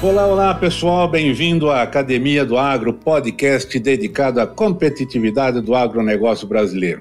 Olá, olá pessoal, bem-vindo à Academia do Agro, podcast dedicado à competitividade do agronegócio brasileiro.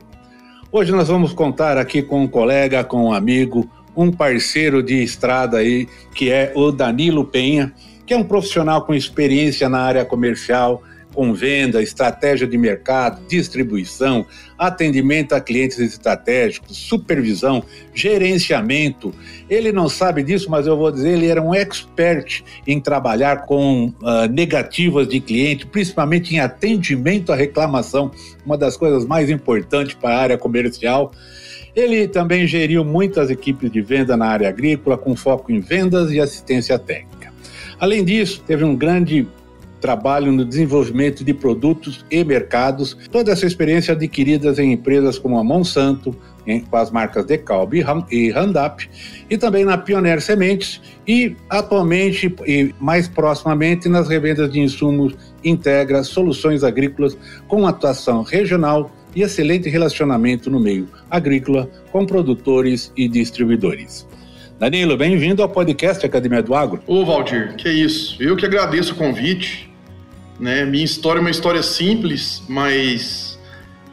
Hoje nós vamos contar aqui com um colega, com um amigo, um parceiro de estrada aí, que é o Danilo Penha, que é um profissional com experiência na área comercial, com venda, estratégia de mercado, distribuição, atendimento a clientes estratégicos, supervisão, gerenciamento. Ele não sabe disso, mas eu vou dizer, ele era um expert em trabalhar com uh, negativas de cliente, principalmente em atendimento à reclamação, uma das coisas mais importantes para a área comercial. Ele também geriu muitas equipes de venda na área agrícola, com foco em vendas e assistência técnica. Além disso, teve um grande trabalho no desenvolvimento de produtos e mercados, toda essa experiência adquiridas em empresas como a Monsanto, com as marcas Decalb e Roundup, e também na Pioneer Sementes e atualmente e mais proximamente nas revendas de insumos Integra Soluções Agrícolas com atuação regional e excelente relacionamento no meio agrícola com produtores e distribuidores. Danilo, bem-vindo ao podcast Academia do Agro. Ô, Valdir, que isso. Eu que agradeço o convite. Né? Minha história é uma história simples, mas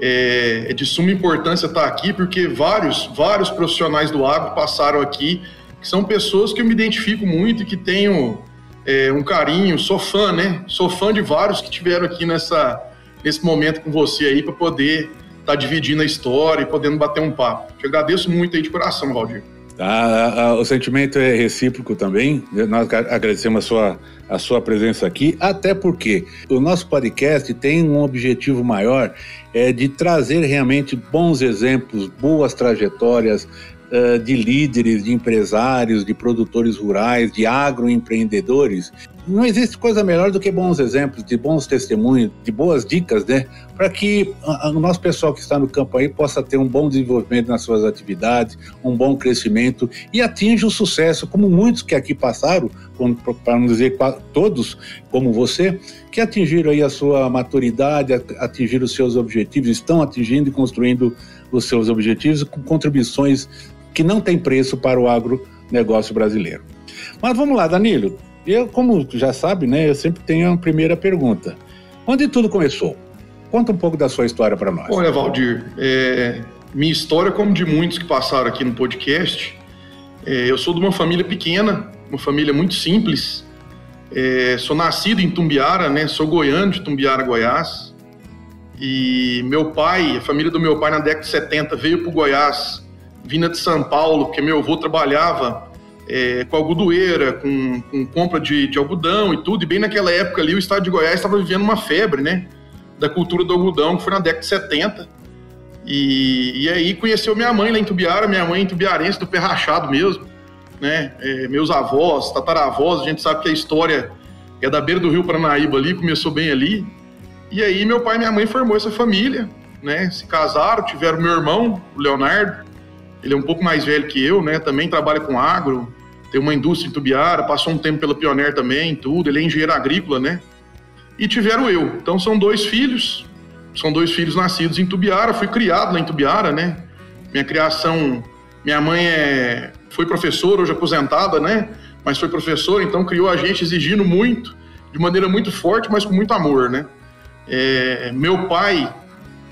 é, é de suma importância estar aqui, porque vários, vários profissionais do agro passaram aqui, que são pessoas que eu me identifico muito e que tenho é, um carinho, sou fã, né? Sou fã de vários que tiveram aqui nessa, nesse momento com você aí, para poder estar tá dividindo a história e podendo bater um papo. Te agradeço muito aí de coração, Valdir. Tá, o sentimento é recíproco também. Nós agradecemos a sua, a sua presença aqui, até porque o nosso podcast tem um objetivo maior, é de trazer realmente bons exemplos, boas trajetórias uh, de líderes, de empresários, de produtores rurais, de agroempreendedores não existe coisa melhor do que bons exemplos, de bons testemunhos, de boas dicas, né? Para que o nosso pessoal que está no campo aí possa ter um bom desenvolvimento nas suas atividades, um bom crescimento e atinja o sucesso, como muitos que aqui passaram, para não dizer todos, como você, que atingiram aí a sua maturidade, atingiram os seus objetivos, estão atingindo e construindo os seus objetivos com contribuições que não têm preço para o agronegócio brasileiro. Mas vamos lá, Danilo. Eu, como já sabe, né, eu sempre tenho a primeira pergunta. Onde tudo começou? Conta um pouco da sua história para nós. Olha, Valdir, é, minha história, como de muitos que passaram aqui no podcast, é, eu sou de uma família pequena, uma família muito simples. É, sou nascido em Tumbiara, né? Sou goiano de Tumbiara, Goiás. E meu pai, a família do meu pai na década de 70 veio para o Goiás, vinda de São Paulo, porque meu avô trabalhava é, com algodoeira, com, com compra de, de, algodão e tudo. E bem naquela época ali, o estado de Goiás estava vivendo uma febre, né? Da cultura do algodão, que foi na década de 70. E, e aí conheceu minha mãe lá em Tubiara, minha mãe Tubiarense, do pé rachado mesmo. Né? É, meus avós, tataravós, a gente sabe que a história é da beira do rio Paranaíba ali, começou bem ali. E aí meu pai e minha mãe formou essa família, né? Se casaram, tiveram meu irmão, o Leonardo, ele é um pouco mais velho que eu, né? Também trabalha com agro, tem uma indústria em Tubiara, passou um tempo pela Pioneer também, tudo. Ele é engenheiro agrícola, né? E tiveram eu. Então são dois filhos, são dois filhos nascidos em Tubiara. Fui criado lá em Tubiara, né? Minha criação, minha mãe é, foi professora, hoje aposentada, né? Mas foi professora, então criou a gente exigindo muito, de maneira muito forte, mas com muito amor, né? É, meu pai,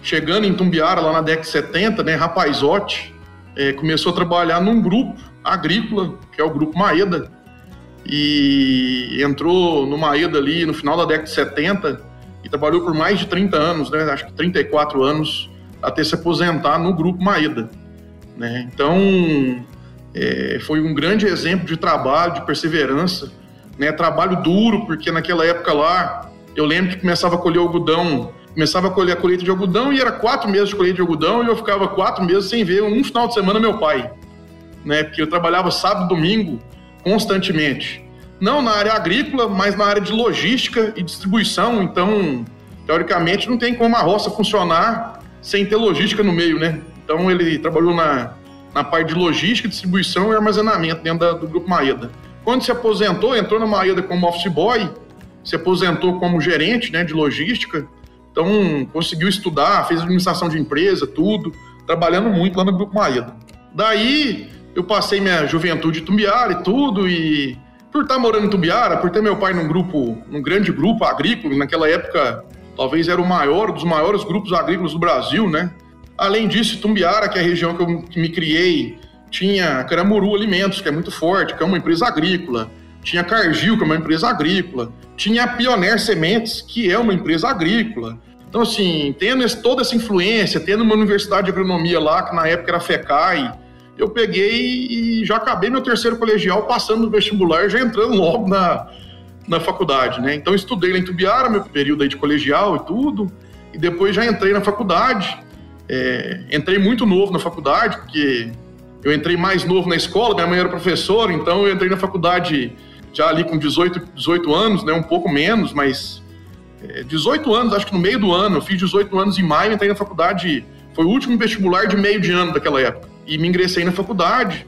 chegando em Tumbiara lá na década de 70, né? Rapazote, é, começou a trabalhar num grupo agrícola, que é o Grupo Maeda, e entrou no Maeda ali no final da década de 70 e trabalhou por mais de 30 anos, né? Acho que 34 anos até se aposentar no grupo Maeda, né? Então é, foi um grande exemplo de trabalho, de perseverança, né? Trabalho duro, porque naquela época lá eu lembro que começava a colher algodão, começava a colher a colheita de algodão e era quatro meses de colheita de algodão e eu ficava quatro meses sem ver um final de semana meu pai, né? Porque eu trabalhava sábado, domingo constantemente. Não na área agrícola, mas na área de logística e distribuição. Então, teoricamente, não tem como a roça funcionar sem ter logística no meio, né? Então, ele trabalhou na, na parte de logística, distribuição e armazenamento dentro da, do Grupo Maeda. Quando se aposentou, entrou na Maeda como office boy, se aposentou como gerente né, de logística, então conseguiu estudar, fez administração de empresa, tudo, trabalhando muito lá no Grupo Maeda. Daí eu passei minha juventude em Tumbiara e tudo, e por estar morando em Tumbiara, por ter meu pai num grupo, num grande grupo agrícola, naquela época talvez era o maior dos maiores grupos agrícolas do Brasil, né? Além disso, Tumbiara, que é a região que eu me criei, tinha Caramuru Alimentos, que é muito forte, que é uma empresa agrícola, tinha Cargill, que é uma empresa agrícola, tinha a Pioneer Sementes, que é uma empresa agrícola. Então, assim, tendo toda essa influência, tendo uma universidade de agronomia lá, que na época era FECAI, eu peguei e já acabei meu terceiro colegial passando no vestibular, já entrando logo na, na faculdade, né? Então estudei lá em Tubiara, meu período aí de colegial e tudo, e depois já entrei na faculdade. É, entrei muito novo na faculdade, porque eu entrei mais novo na escola, minha mãe era professora, então eu entrei na faculdade já ali com 18, 18 anos, né? Um pouco menos, mas é, 18 anos, acho que no meio do ano, eu fiz 18 anos em maio, entrei na faculdade, foi o último vestibular de meio de ano daquela época e me ingressei na faculdade.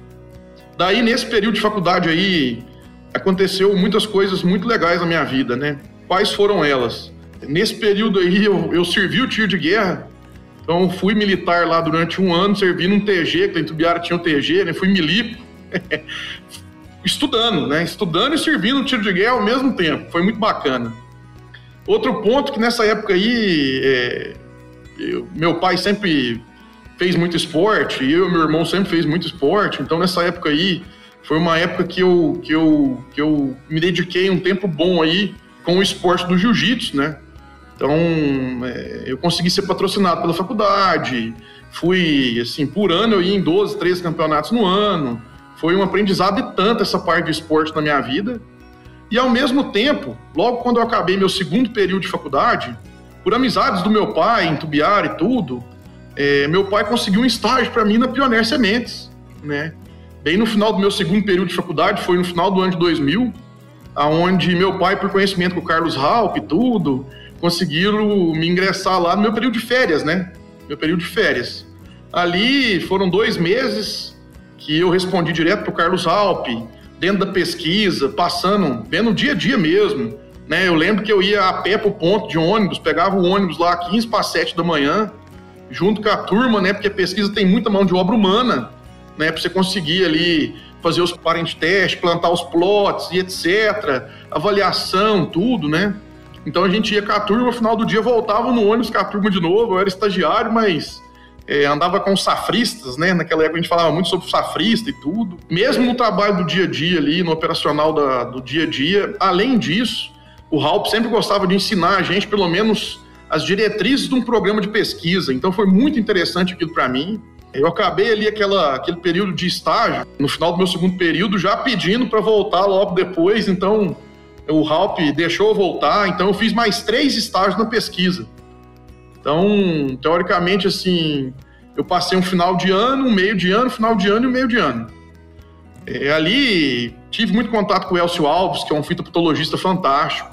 Daí, nesse período de faculdade aí, aconteceu muitas coisas muito legais na minha vida, né? Quais foram elas? Nesse período aí, eu, eu servi o tiro de guerra, então fui militar lá durante um ano, servi num TG, que em Tubiara tinha um TG, né? Fui milico, estudando, né? Estudando e servindo o tiro de guerra ao mesmo tempo, foi muito bacana. Outro ponto que nessa época aí, é, eu, meu pai sempre fez muito esporte, e eu e meu irmão sempre fez muito esporte, então nessa época aí foi uma época que eu, que eu, que eu me dediquei um tempo bom aí com o esporte do jiu-jitsu, né? Então, é, eu consegui ser patrocinado pela faculdade, fui, assim, por ano eu ia em 12, 13 campeonatos no ano, foi um aprendizado e tanto essa parte de esporte na minha vida. E ao mesmo tempo, logo quando eu acabei meu segundo período de faculdade, por amizades do meu pai em e tudo, é, meu pai conseguiu um estágio para mim na Pioneer Sementes, né? Bem no final do meu segundo período de faculdade, foi no final do ano de 2000, aonde meu pai, por conhecimento com o Carlos Raup e tudo, conseguiram me ingressar lá no meu período de férias, né? Meu período de férias. Ali foram dois meses que eu respondi direto para o Carlos Raup, dentro da pesquisa, passando, vendo o dia a dia mesmo. Né? Eu lembro que eu ia a pé para o ponto de ônibus, pegava o ônibus lá 15 para 7 da manhã, junto com a turma, né? Porque a pesquisa tem muita mão de obra humana, né? Para você conseguir ali fazer os parent testes, plantar os plots e etc. Avaliação, tudo, né? Então a gente ia com a turma, no final do dia voltava no ônibus com a turma de novo. Eu era estagiário, mas é, andava com safristas, né? Naquela época a gente falava muito sobre safrista e tudo. Mesmo no trabalho do dia a dia ali, no operacional da, do dia a dia, além disso, o Halp sempre gostava de ensinar a gente, pelo menos, as diretrizes de um programa de pesquisa. Então foi muito interessante aquilo para mim. Eu acabei ali aquela, aquele período de estágio, no final do meu segundo período, já pedindo para voltar logo depois. Então o Halp deixou eu voltar. Então eu fiz mais três estágios na pesquisa. Então, teoricamente, assim, eu passei um final de ano, um meio de ano, final de ano e um meio de ano. É, ali tive muito contato com o Elcio Alves, que é um fitopatologista fantástico,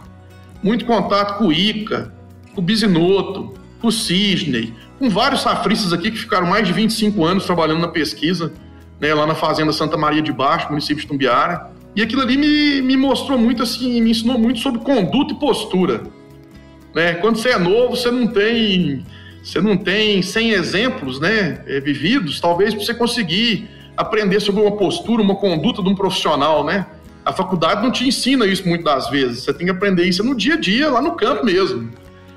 muito contato com o Ica, com o Bisinoto, com o Cisney, com vários safristas aqui que ficaram mais de 25 anos trabalhando na pesquisa, né, lá na Fazenda Santa Maria de Baixo, município de Tumbiara. E aquilo ali me, me mostrou muito, assim, me ensinou muito sobre conduta e postura. Né? Quando você é novo, você não tem, você não tem 100 exemplos né, é, vividos, talvez para você conseguir aprender sobre uma postura, uma conduta de um profissional, né? A faculdade não te ensina isso muitas das vezes. Você tem que aprender isso no dia a dia, lá no campo mesmo.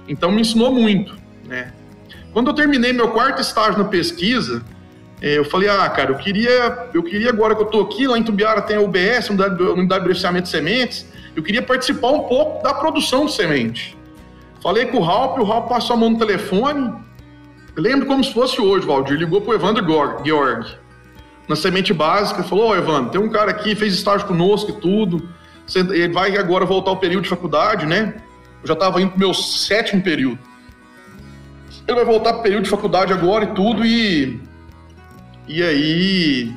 Então me ensinou muito, né? Quando eu terminei meu quarto estágio na pesquisa, É, eu falei, ah, cara, eu queria, eu queria agora que eu tô aqui, lá em Tubiara tem a UBS, Unidade, Unidade de Beneficiamento de Sementes, eu queria participar um pouco da produção de semente. Falei com o Ralph, o Ralph passou a mão no telefone, lembro como se fosse hoje, Valdir, ligou pro Evandro Georg, na semente básica, falou, ó, oh, Evandro, tem um cara aqui, fez estágio conosco e tudo, ele vai agora voltar ao período de faculdade, né? Eu já estava indo pro meu sétimo período. Ele vai voltar pro período de faculdade agora e tudo, e e aí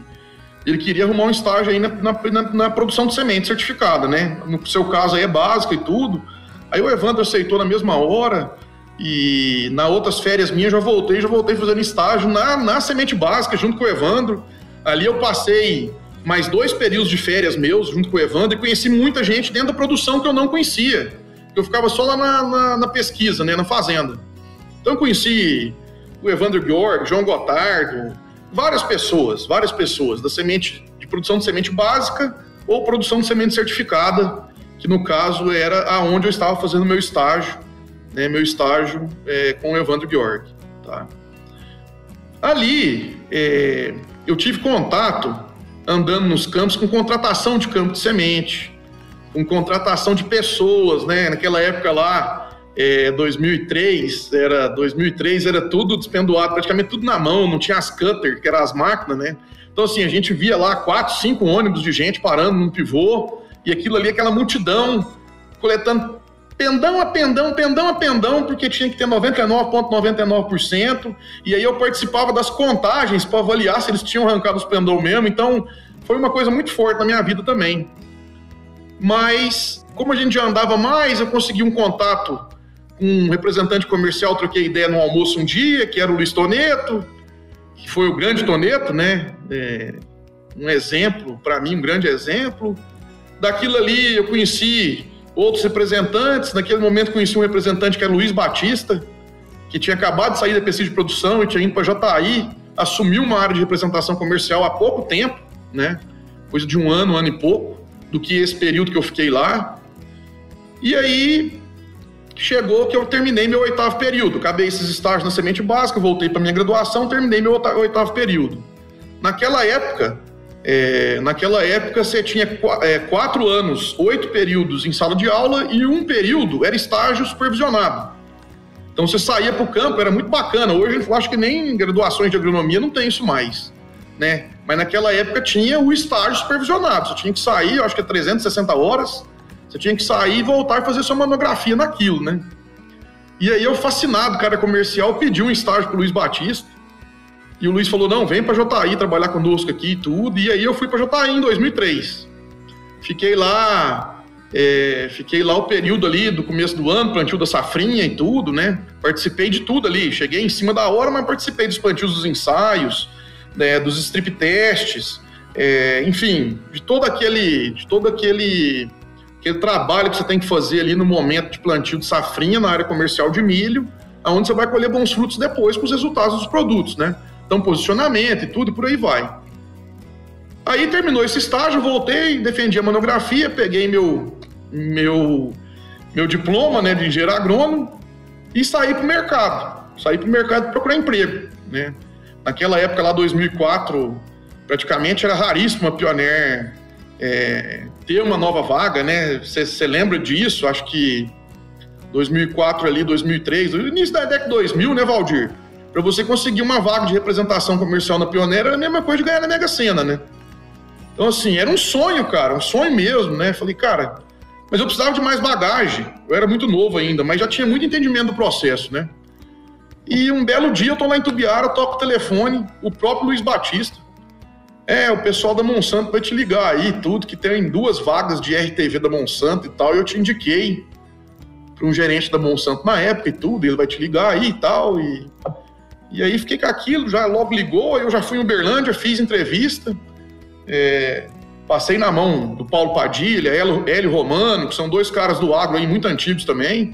ele queria arrumar um estágio aí na, na, na, produção de semente certificada, né? No seu caso aí é básica e tudo. Aí o Evandro aceitou na mesma hora e na outras férias minhas já voltei, já voltei fazendo estágio na, na semente básica junto com o Evandro. Ali eu passei mais dois períodos de férias meus junto com o Evandro e conheci muita gente dentro da produção que eu não conhecia. Eu ficava só lá na, na, na pesquisa, né, na fazenda. Então eu conheci o Evandro Georg, João Gotardo, várias pessoas, várias pessoas da semente de produção de semente básica ou produção de semente certificada, que no caso era aonde eu estava fazendo meu estágio, né, meu estágio é, com o Evandro Georg. Tá? Ali é, eu tive contato andando nos campos com contratação de campo de semente, com contratação de pessoas, né? Naquela época lá, é, 2003, era 2003 era tudo despendoado, praticamente tudo na mão, não tinha as cutter, que eram as máquinas, né? Então assim, a gente via lá quatro, cinco ônibus de gente parando num pivô e aquilo ali, aquela multidão coletando pendão a pendão, pendão a pendão, porque tinha que ter 99,99%, e aí eu participava das contagens para avaliar se eles tinham arrancado os pendão mesmo, então foi uma coisa muito forte na minha vida também. Mas, como a gente já andava mais, eu consegui um contato um representante comercial, troquei ideia no almoço um dia, que era o Luiz Toneto, que foi o grande Toneto, né? É, um exemplo, para mim, um grande exemplo. Daquilo ali eu conheci outros representantes, naquele momento conheci um representante que era Luiz Batista, que tinha acabado de sair da pesquisa de produção e tinha ido para Jataí, assumiu uma área de representação comercial há pouco tempo, né? Coisa de um ano, um ano e pouco, do que esse período que eu fiquei lá. E aí chegou que eu terminei meu oitavo período. Acabei esses estágios na semente básica, voltei para minha graduação, terminei meu oitavo período. Naquela época, é, naquela época você tinha é, quatro anos, oito períodos em sala de aula e um período era estágio supervisionado. Então você saía para o campo, era muito bacana. Hoje eu acho que nem graduações de agronomia não tem isso mais, né? Mas naquela época tinha o estágio supervisionado. Você tinha que sair, eu acho que é 360 horas, você tinha que sair e voltar e fazer sua monografia naquilo, né? E aí eu, fascinado, cara comercial, pedi um estágio pro Luiz Batista. E o Luiz falou: não, vem pra JI trabalhar conosco aqui e tudo. E aí eu fui pra JI em 2003. Fiquei lá, é, fiquei lá o período ali do começo do ano, plantio da safrinha e tudo, né? Participei de tudo ali. Cheguei em cima da hora, mas participei dos plantios dos ensaios, né, dos strip testes, é, enfim, de todo aquele, de todo aquele aquele trabalho que você tem que fazer ali no momento de plantio de safrinha na área comercial de milho, aonde você vai colher bons frutos depois com os resultados dos produtos, né? Então, posicionamento e tudo, e por aí vai. Aí terminou esse estágio, voltei, defendi a monografia, peguei meu, meu, meu diploma né, de engenheiro agrônomo e saí para o mercado. Saí para o mercado procurar emprego. Né? Naquela época, lá 2004, praticamente era raríssimo a Pioneer é, ter uma nova vaga, né? Você lembra disso? Acho que 2004 ali, 2003, início da década de 2000, né, Valdir? Para você conseguir uma vaga de representação comercial na Pioneira, era a mesma coisa de ganhar na Mega Sena, né? Então, assim, era um sonho, cara, um sonho mesmo, né? Falei, cara, mas eu precisava de mais bagagem. Eu era muito novo ainda, mas já tinha muito entendimento do processo, né? E um belo dia eu tô lá em Tubiara, toco o telefone, o próprio Luiz Batista, é, o pessoal da Monsanto vai te ligar aí, tudo, que tem duas vagas de RTV da Monsanto e tal, e eu te indiquei para um gerente da Monsanto na época e tudo, ele vai te ligar aí e tal, e, e aí fiquei com aquilo, já logo ligou, eu já fui em Uberlândia, fiz entrevista, é, passei na mão do Paulo Padilha, Hélio Romano, que são dois caras do agro aí muito antigos também,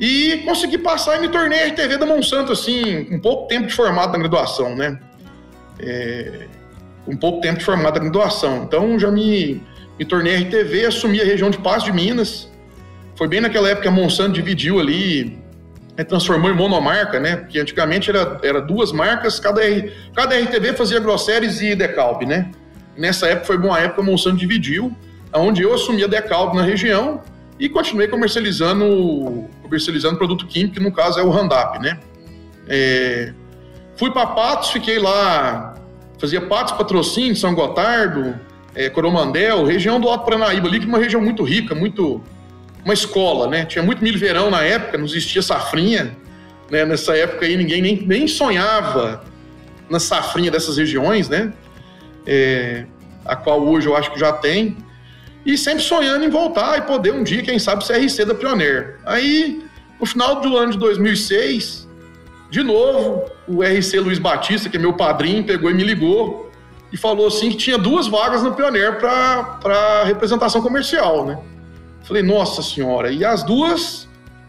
e consegui passar e me tornei RTV da Monsanto, assim, com pouco tempo de formado na graduação, né? É, com pouco tempo de formada em doação. Então já me, me tornei RTV, assumi a região de Passo de Minas. Foi bem naquela época que a Monsanto dividiu ali é, transformou em monomarca, né? Porque antigamente era, era duas marcas, cada, cada RTV fazia Grosseries e Decalb, né? Nessa época foi uma época a Monsanto dividiu, onde eu assumi a Decalb na região e continuei comercializando comercializando produto químico, que no caso é o Randap, né? É, fui para Patos, fiquei lá, fazia Patos, Patrocínio, São Gotardo, é, Coromandel, região do Alto Paranaíba ali, que é uma região muito rica, muito uma escola, né? Tinha muito milho verão na época, não existia safrinha, né? Nessa época aí ninguém nem, nem sonhava na safrinha dessas regiões, né? É, a qual hoje eu acho que já tem. E sempre sonhando em voltar e poder um dia, quem sabe, ser RC da Pioneer. Aí, no final do ano de 2006, de novo, o RC Luiz Batista, que é meu padrinho, pegou e me ligou e falou assim que tinha duas vagas no Pioneer para representação comercial, né? Falei, nossa senhora, e as duas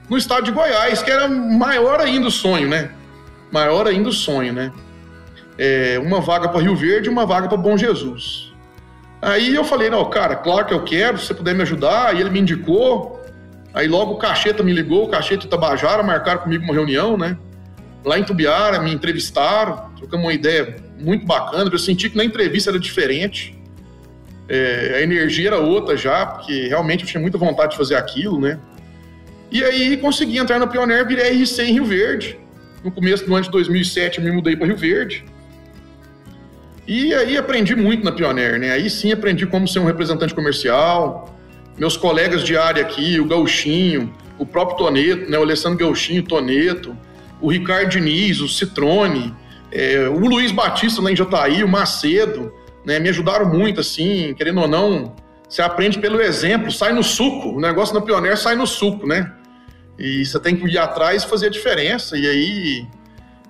no estado de Goiás, que era maior ainda o sonho, né? Maior ainda o sonho, né? É, uma vaga para Rio Verde e uma vaga para Bom Jesus. Aí eu falei, não, cara, claro que eu quero, se você puder me ajudar. Aí ele me indicou. Aí logo o Cacheta me ligou, o Cacheta e Tabajara marcaram comigo uma reunião, né? Lá em Tubiara, me entrevistaram, trocamos uma ideia muito bacana. Eu senti que na entrevista era diferente. É, a energia era outra já, porque realmente eu tinha muita vontade de fazer aquilo, né? E aí consegui entrar na Pioneer, virei RC em Rio Verde. No começo do ano de 2007 eu me mudei para Rio Verde. E aí aprendi muito na Pioneer, né? Aí sim aprendi como ser um representante comercial. Meus colegas de área aqui, o Gauchinho, o próprio Toneto, né? O Alessandro Gauchinho, Toneto, o Ricardo Diniz, o Citrone, é, o Luiz Batista lá em Jataí, o Macedo, né, me ajudaram muito, assim, querendo ou não, você aprende pelo exemplo, sai no suco, o negócio na Pioneer sai no suco, né? E você tem que ir atrás e fazer a diferença, e aí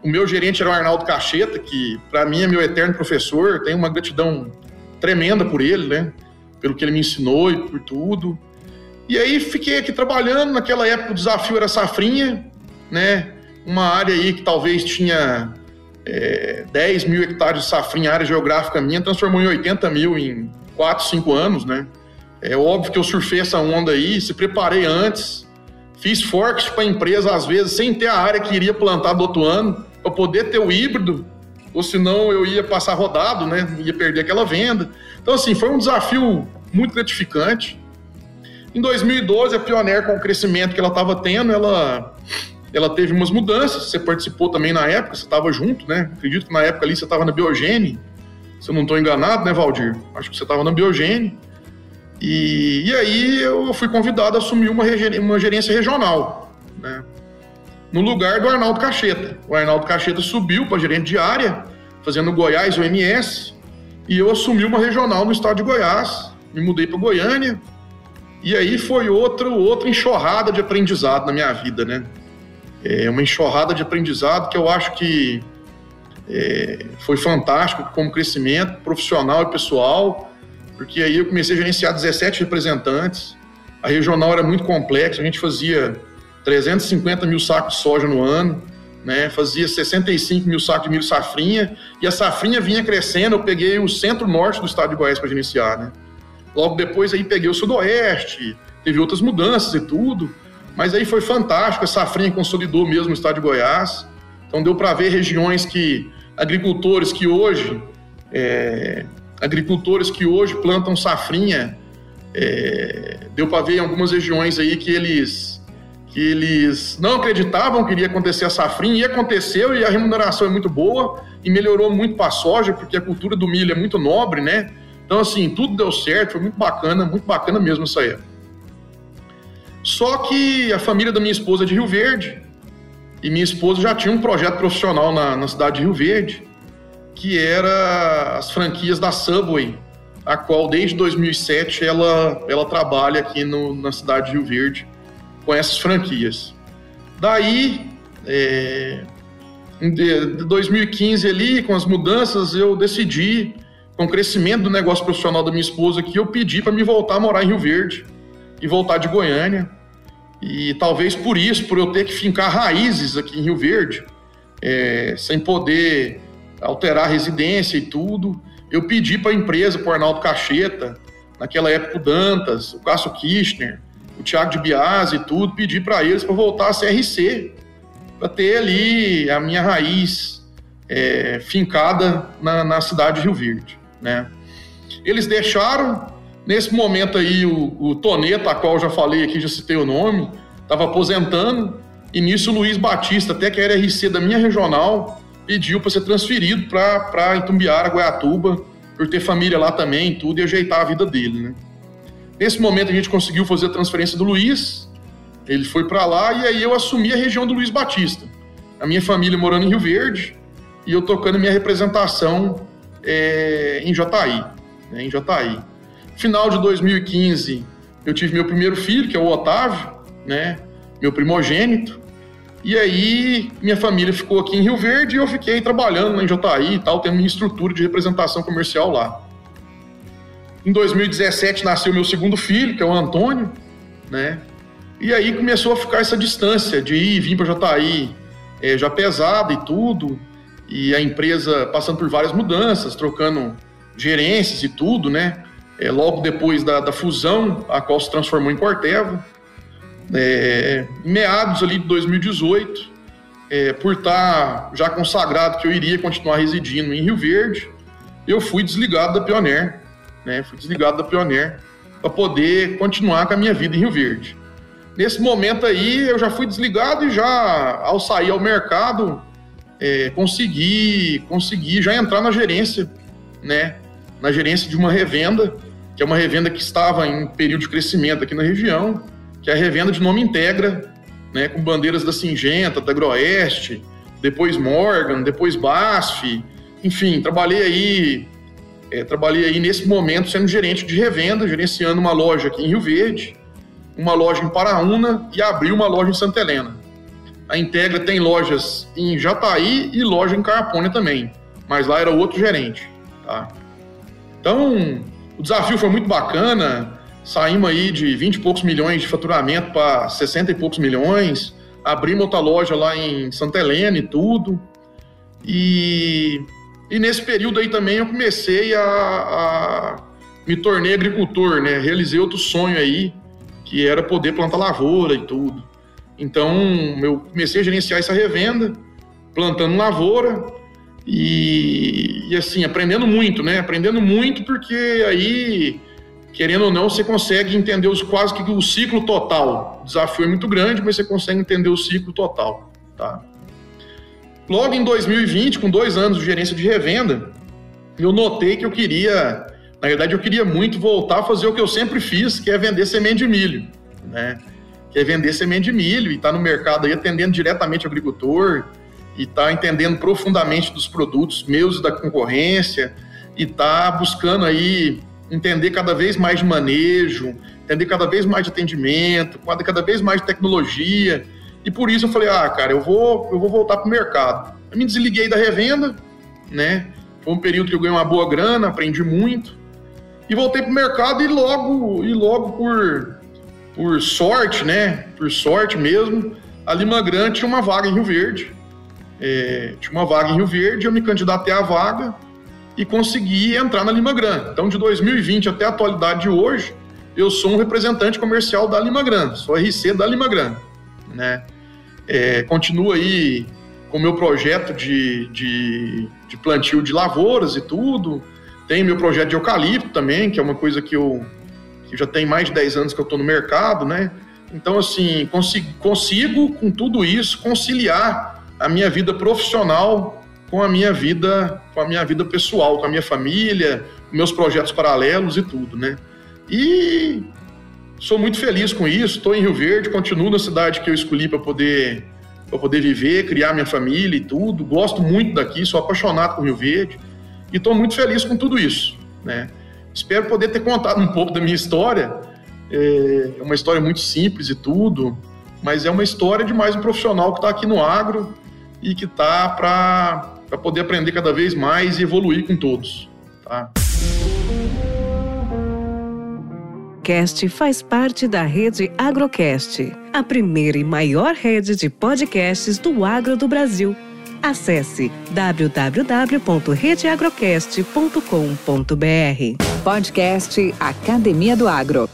o meu gerente era o Arnaldo Cacheta, que para mim é meu eterno professor, tenho uma gratidão tremenda por ele, né? Pelo que ele me ensinou e por tudo. E aí fiquei aqui trabalhando, naquela época o desafio era safrinha, né? Uma área aí que talvez tinha é, 10 mil hectares de safrinha, área geográfica minha, transformou em 80 mil em 4, 5 anos, né? É óbvio que eu surfei essa onda aí, se preparei antes, fiz forks para a empresa, às vezes, sem ter a área que iria plantar do outro ano, para poder ter o híbrido, ou senão eu ia passar rodado, né? Ia perder aquela venda. Então, assim, foi um desafio muito gratificante. Em 2012, a Pioneer, com o crescimento que ela estava tendo, ela ela teve umas mudanças. Você participou também na época, você estava junto, né? Acredito que na época ali você estava na Biogene, se eu não estou enganado, né, Valdir? Acho que você estava na Biogene. E, e aí eu fui convidado a assumir uma, uma gerência regional, né? No lugar do Arnaldo Cacheta. O Arnaldo Cacheta subiu para gerente de área, fazendo Goiás OMS, e eu assumi uma regional no estado de Goiás. Me mudei para Goiânia. E aí foi outro, outra enxurrada de aprendizado na minha vida, né? É uma enxurrada de aprendizado que eu acho que é, foi fantástico como crescimento profissional e pessoal, porque aí eu comecei a gerenciar 17 representantes, a regional era muito complexa, a gente fazia 350 mil sacos de soja no ano, né, fazia 65 mil sacos de milho safrinha, e a safrinha vinha crescendo, eu peguei o centro-norte do estado de Goiás para gerenciar, né. Logo depois aí peguei o sudoeste, teve outras mudanças e tudo, mas aí foi fantástico, a safrinha consolidou mesmo o estado de Goiás. Então deu para ver regiões que agricultores que hoje é, agricultores que hoje plantam safrinha é, deu para ver em algumas regiões aí que eles que eles não acreditavam que iria acontecer a safrinha e aconteceu e a remuneração é muito boa e melhorou muito para a soja porque a cultura do milho é muito nobre, né? Então assim tudo deu certo, foi muito bacana, muito bacana mesmo isso aí. Só que a família da minha esposa é de Rio Verde, e minha esposa já tinha um projeto profissional na, na cidade de Rio Verde, que era as franquias da Subway, a qual desde 2007 ela, ela trabalha aqui no, na cidade de Rio Verde com essas franquias. Daí, é, em 2015 ali, com as mudanças, eu decidi, com o crescimento do negócio profissional da minha esposa aqui, eu pedi para me voltar a morar em Rio Verde e voltar de Goiânia. E talvez por isso, por eu ter que fincar raízes aqui em Rio Verde, é, sem poder alterar residência e tudo, eu pedi para a empresa, para o Arnaldo Cacheta, naquela época o Dantas, o Cássio Kirchner, o Thiago de Biase e tudo, pedi para eles para voltar a CRC para ter ali a minha raiz é, fincada na, na, cidade de Rio Verde, né? Eles deixaram, nesse momento aí, o, o Toneto, a qual eu já falei aqui, já citei o nome, estava aposentando, e nisso o Luiz Batista, até que era RC da minha regional, pediu para ser transferido para Itumbiara, Goiatuba, por ter família lá também, tudo, e ajeitar a vida dele, né? Nesse momento a gente conseguiu fazer a transferência do Luiz, ele foi para lá e aí eu assumi a região do Luiz Batista. A minha família morando em Rio Verde e eu tocando minha representação é, em Jataí, né, em Jataí. Final de 2015 eu tive meu primeiro filho, que é o Otávio, né, meu primogênito. E aí minha família ficou aqui em Rio Verde e eu fiquei trabalhando em Jataí e tal, tendo minha estrutura de representação comercial lá. Em 2017 nasceu meu segundo filho, que é o Antônio, né? E aí começou a ficar essa distância de ir e vir para Jataí, é, já pesada e tudo, e a empresa passando por várias mudanças, trocando gerências e tudo, né? É, logo depois da, da, fusão, a qual se transformou em Corteva, é, meados ali de 2018, é, por estar já consagrado que eu iria continuar residindo em Rio Verde, eu fui desligado da Pioneer, né? Fui desligado da Pioneer para poder continuar com a minha vida em Rio Verde. Nesse momento aí, eu já fui desligado e já, ao sair ao mercado, é, consegui, consegui já entrar na gerência, né? Na gerência de uma revenda, que é uma revenda que estava em período de crescimento aqui na região, que é a revenda de nome Integra, né? Com bandeiras da Singenta, da Agroeste, depois Morgan, depois BASF, enfim, trabalhei aí, é, trabalhei aí nesse momento sendo gerente de revenda, gerenciando uma loja aqui em Rio Verde, uma loja em Paraúna e abriu uma loja em Santa Helena. A Integra tem lojas em Jataí e loja em Carapônia também, mas lá era outro gerente. Tá? Então, o desafio foi muito bacana. Saímos aí de 20 e poucos milhões de faturamento para 60 e poucos milhões. Abrimos outra loja lá em Santa Helena e tudo. E, e nesse período aí também eu comecei a, a me tornei agricultor, né? Realizei outro sonho aí, que era poder plantar lavoura e tudo. Então, eu comecei a gerenciar essa revenda, plantando lavoura e, e, assim, aprendendo muito, né? Aprendendo muito porque aí, querendo ou não, você consegue entender os, quase que o ciclo total. O desafio é muito grande, mas você consegue entender o ciclo total, tá? Logo em 2020, com dois anos de gerência de revenda, eu notei que eu queria na verdade, eu queria muito voltar a fazer o que eu sempre fiz, que é vender semente de milho, né? Que é vender semente de milho e estar tá no mercado aí atendendo diretamente o agricultor e estar tá entendendo profundamente dos produtos meus e da concorrência e estar tá buscando aí entender cada vez mais de manejo, entender cada vez mais de atendimento, cada vez mais de tecnologia. E por isso eu falei, ah, cara, eu vou, eu vou voltar para o mercado. Eu me desliguei da revenda, né? Foi um período que eu ganhei uma boa grana, aprendi muito e voltei pro mercado e logo, e logo por, por sorte, né? Por sorte mesmo, a Lima Grande tinha uma vaga em Rio Verde. É, tinha uma vaga em Rio Verde, eu me candidatei à vaga e consegui entrar na Lima Grande. Então, de 2020 até a atualidade de hoje, eu sou um representante comercial da Lima Grande, sou RC da Lima Grande, né? É, continuo aí com o meu projeto de, de, de plantio de lavouras e tudo, tem meu projeto de eucalipto também, que é uma coisa que eu que já tem mais de 10 anos que eu estou no mercado, né? Então, assim, consigo, consigo, com tudo isso, conciliar a minha vida profissional com a minha vida, com a minha vida pessoal, com a minha família, meus projetos paralelos e tudo, né? E sou muito feliz com isso, estou em Rio Verde, continuo na cidade que eu escolhi para poder para poder viver, criar minha família e tudo. Gosto muito daqui, sou apaixonado por Rio Verde e estou muito feliz com tudo isso. Né? Espero poder ter contado um pouco da minha história. É, é uma história muito simples e tudo, mas é uma história de mais um profissional que está aqui no agro e que está para poder aprender cada vez mais e evoluir com todos. Tá? Cast faz parte da rede Agrocast, a primeira e maior rede de podcasts do agro do Brasil. Acesse www.redeagrocast.com.br. Podcast Academia do Agro.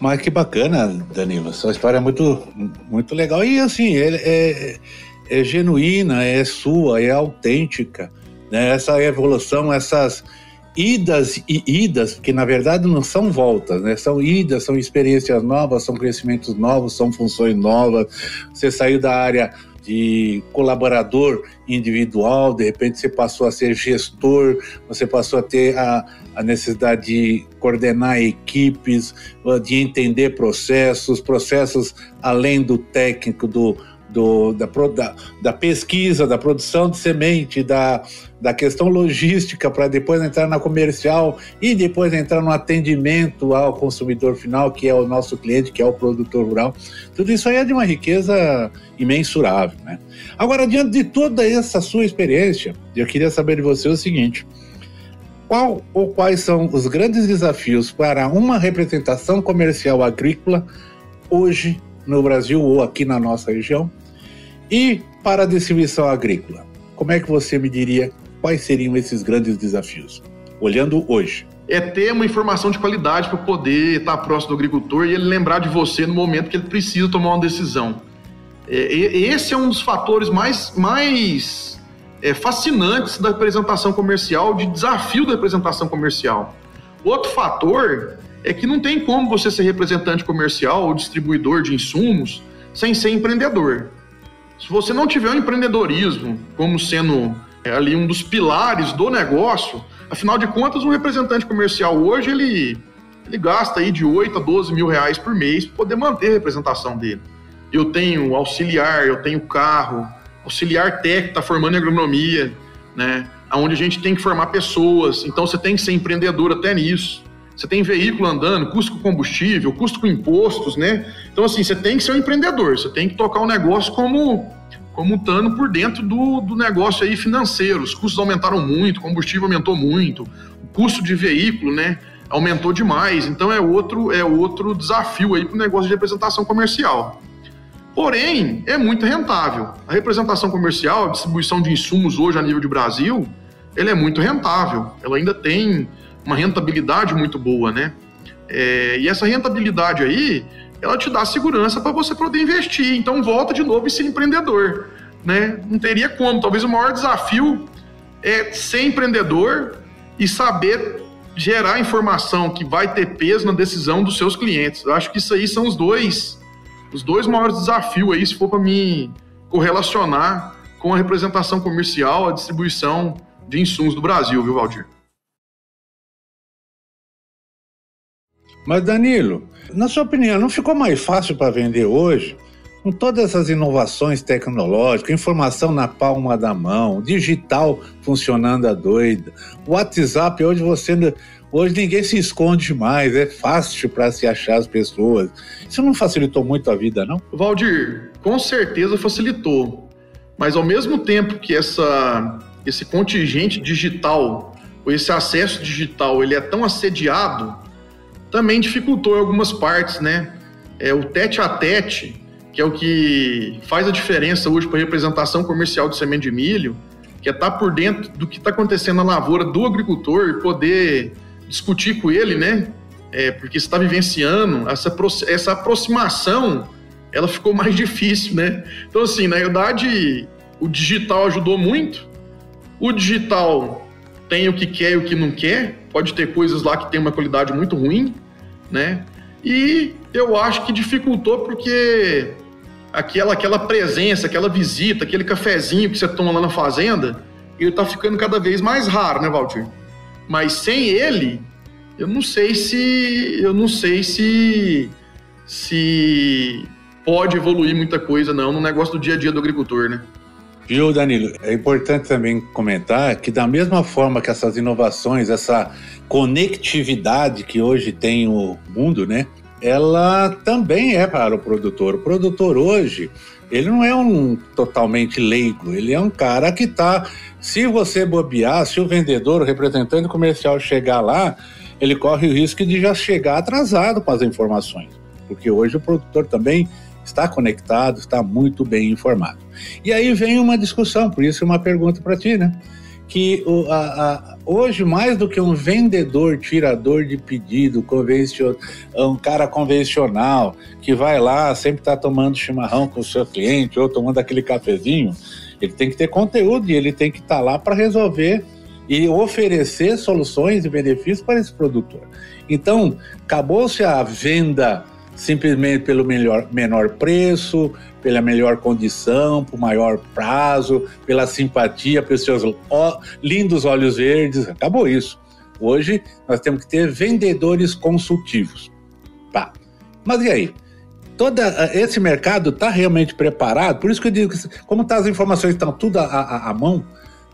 Mas que bacana, Danilo. Sua história é muito, muito legal. E assim, é, é, é genuína, é sua, é autêntica. Né? Essa evolução, essas idas e idas, que na verdade não são voltas, né? São idas, são experiências novas, são conhecimentos novos, são funções novas. Você saiu da área de colaborador individual, de repente você passou a ser gestor, você passou a ter a, a necessidade de coordenar equipes, de entender processos, processos além do técnico, do, do, da, da, da, pesquisa, da produção de semente, da, da questão logística, para depois entrar na comercial e depois entrar no atendimento ao consumidor final, que é o nosso cliente, que é o produtor rural. Tudo isso aí é de uma riqueza imensurável. Né? Agora, diante de toda essa sua experiência, eu queria saber de você o seguinte. Qual ou quais são os grandes desafios para uma representação comercial agrícola hoje no Brasil ou aqui na nossa região? E para a distribuição agrícola, como é que você me diria quais seriam esses grandes desafios, olhando hoje? É ter uma informação de qualidade para poder estar próximo do agricultor e ele lembrar de você no momento que ele precisa tomar uma decisão. É, esse é um dos fatores mais, mais é, fascinantes da representação comercial, de desafio da representação comercial. Outro fator é que não tem como você ser representante comercial ou distribuidor de insumos sem ser empreendedor. Se você não tiver o empreendedorismo como sendo é, ali um dos pilares do negócio, afinal de contas, um representante comercial hoje ele, ele gasta aí de 8 a 12 mil reais por mês para poder manter a representação dele. Eu tenho auxiliar, eu tenho carro, auxiliar técnico está formando em agronomia, né? Onde a gente tem que formar pessoas, então você tem que ser empreendedor até nisso. Você tem veículo andando, custo com combustível, custo com impostos, né? Então, assim, você tem que ser um empreendedor, você tem que tocar o um negócio como como estando por dentro do, do negócio aí financeiro. Os custos aumentaram muito, o combustível aumentou muito, o custo de veículo, né? Aumentou demais. Então é outro, é outro desafio aí para o negócio de representação comercial. Porém, é muito rentável. A representação comercial, a distribuição de insumos hoje a nível de Brasil, ela é muito rentável. Ela ainda tem uma rentabilidade muito boa, né? É, e essa rentabilidade aí, ela te dá segurança para você poder investir. Então volta de novo e ser empreendedor, né? Não teria como. Talvez o maior desafio é ser empreendedor e saber gerar informação que vai ter peso na decisão dos seus clientes. Eu acho que isso aí são os dois os dois maiores desafios aí, se for para mim correlacionar com a representação comercial, a distribuição de insumos do Brasil, viu, Valdir? Mas Danilo, na sua opinião, não ficou mais fácil para vender hoje? Com todas essas inovações tecnológicas, informação na palma da mão, digital funcionando a doida, WhatsApp, hoje você hoje ninguém se esconde mais, é fácil para se achar as pessoas. Isso não facilitou muito a vida, não? Valdir, com certeza facilitou. Mas ao mesmo tempo que essa, esse contingente digital, ou esse acesso digital, ele é tão assediado, também dificultou algumas partes, né? É, o tete a tete, que é o que faz a diferença hoje para a representação comercial de semente de milho, que é estar tá por dentro do que está acontecendo na lavoura do agricultor e poder discutir com ele, né? É, porque está vivenciando essa, essa aproximação, ela ficou mais difícil, né? Então, assim, na verdade, o digital ajudou muito. O digital tem o que quer e o que não quer. Pode ter coisas lá que tem uma qualidade muito ruim, né? E eu acho que dificultou porque aquela, aquela presença, aquela visita, aquele cafezinho que você toma lá na fazenda, ele tá ficando cada vez mais raro, né, Valtir? Mas sem ele, eu não sei se eu não sei se se pode evoluir muita coisa não no negócio do dia a dia do agricultor, né? Viu, Danilo? É importante também comentar que, da mesma forma que essas inovações, essa conectividade que hoje tem o mundo, né? Ela também é para o produtor. O produtor hoje, ele não é um totalmente leigo, ele é um cara que está. Se você bobear, se o vendedor, o representante comercial chegar lá, ele corre o risco de já chegar atrasado com as informações, porque hoje o produtor também está conectado, está muito bem informado. E aí vem uma discussão, por isso uma pergunta para ti, né? que o, a, a, hoje, mais do que um vendedor, tirador de pedido, convencional, um cara convencional, que vai lá, sempre está tomando chimarrão com o seu cliente ou tomando aquele cafezinho, ele tem que ter conteúdo e ele tem que estar tá lá para resolver e oferecer soluções e benefícios para esse produtor. Então, acabou-se a venda simplesmente pelo melhor, menor preço, pela melhor condição, por maior prazo, pela simpatia, pelos seus ó, lindos olhos verdes. Acabou isso. Hoje nós temos que ter vendedores consultivos. Tá. Mas e aí? Todo esse mercado está realmente preparado? Por isso que eu digo que, como tá, as informações estão tudo à, à, à mão,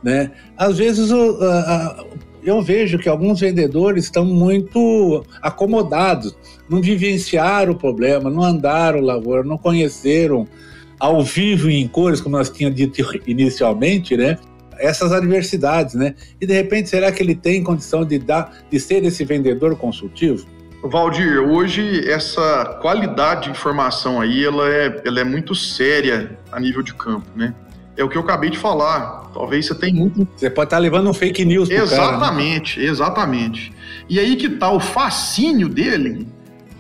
né? Às vezes o, a, eu vejo que alguns vendedores estão muito acomodados, não vivenciaram o problema, não andaram lavoura, não conheceram ao vivo e em cores, como nós tínhamos dito inicialmente, né? Essas adversidades, né? E de repente, será que ele tem condição de dar, de ser esse vendedor consultivo? Valdir, hoje essa qualidade de informação aí, ela é, ela é muito séria a nível de campo, né? É o que eu acabei de falar. Talvez você tenha muito. Você pode estar levando um fake news Exatamente, cara, né? exatamente. E aí que tá o fascínio dele.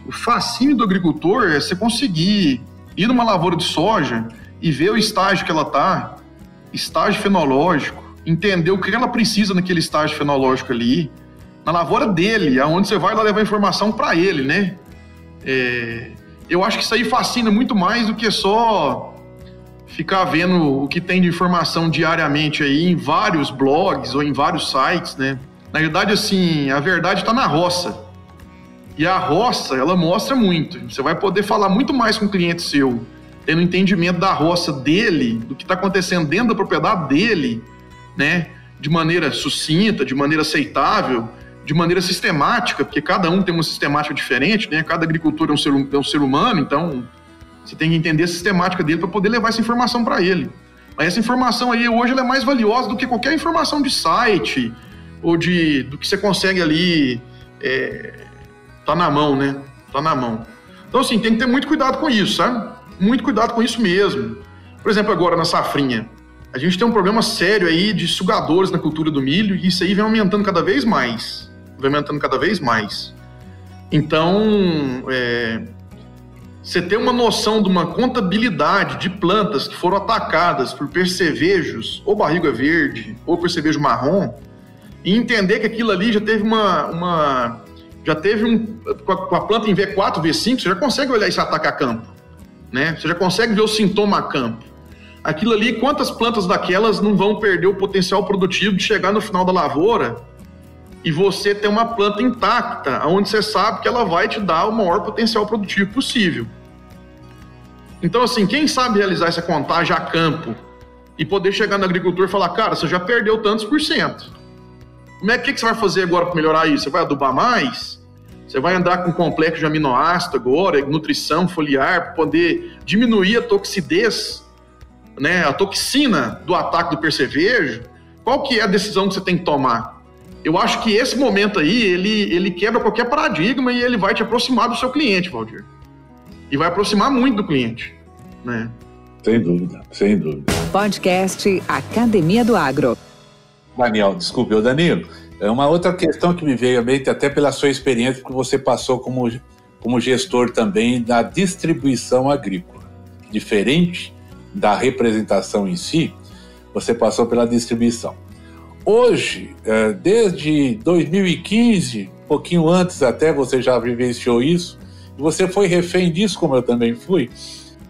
O fascínio do agricultor é você conseguir ir numa lavoura de soja e ver o estágio que ela tá, estágio fenológico, entender o que ela precisa naquele estágio fenológico ali, na lavoura dele, aonde você vai lá levar informação para ele, né? É, eu acho que isso aí fascina muito mais do que só ficar vendo o que tem de informação diariamente aí em vários blogs ou em vários sites, né? Na verdade, assim, a verdade está na roça. E a roça, ela mostra muito. Você vai poder falar muito mais com o cliente seu, tendo entendimento da roça dele, do que está acontecendo dentro da propriedade dele, né? De maneira sucinta, de maneira aceitável, de maneira sistemática, porque cada um tem uma sistemática diferente, né? Cada agricultor é um ser, é um ser humano, então você tem que entender a sistemática dele para poder levar essa informação para ele. Mas essa informação aí hoje é mais valiosa do que qualquer informação de site ou de do que você consegue ali é, tá na mão, né? Tá na mão. Então assim tem que ter muito cuidado com isso, sabe? Muito cuidado com isso mesmo. Por exemplo, agora na safrinha, a gente tem um problema sério aí de sugadores na cultura do milho e isso aí vem aumentando cada vez mais, vem aumentando cada vez mais. Então, é, você ter uma noção de uma contabilidade de plantas que foram atacadas por percevejos, ou barriga verde, ou percevejo marrom, e entender que aquilo ali já teve uma. uma já teve um. Com a, planta em V4, V5, você já consegue olhar esse ataque a campo. Né? Você já consegue ver o sintoma a campo. Aquilo ali, quantas plantas daquelas não vão perder o potencial produtivo de chegar no final da lavoura e você ter uma planta intacta, onde você sabe que ela vai te dar o maior potencial produtivo possível. Então, assim, quem sabe realizar essa contagem a campo e poder chegar no agricultor e falar, cara, você já perdeu tantos por cento. Como é que, você vai fazer agora para melhorar isso? Você vai adubar mais? Você vai andar com complexo de aminoácido agora, nutrição foliar, para poder diminuir a toxidez, né, a toxina do ataque do percevejo? Qual que é a decisão que você tem que tomar? Eu acho que esse momento aí, ele, ele quebra qualquer paradigma e ele vai te aproximar do seu cliente, Valdir. E vai aproximar muito do cliente, né? Sem dúvida, sem dúvida. Podcast Academia do Agro. Daniel, desculpe, o Danilo, é uma outra questão que me veio à mente, até pela sua experiência que você passou como, como gestor também da distribuição agrícola. Diferente da representação em si, você passou pela distribuição. Hoje, é, desde 2015, um pouquinho antes até você já vivenciou isso, você foi refém disso, como eu também fui,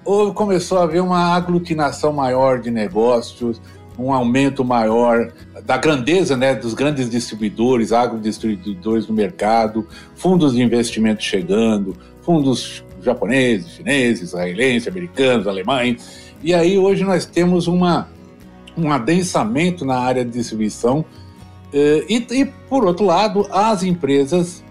ou começou a haver uma aglutinação maior de negócios, um aumento maior da grandeza né, dos grandes distribuidores, agrodistribuidores no mercado, fundos de investimento chegando, fundos japoneses, chineses, israelenses, americanos, alemães. E aí hoje nós temos uma um adensamento na área de distribuição. Eh, e, e, por outro lado, as empresas,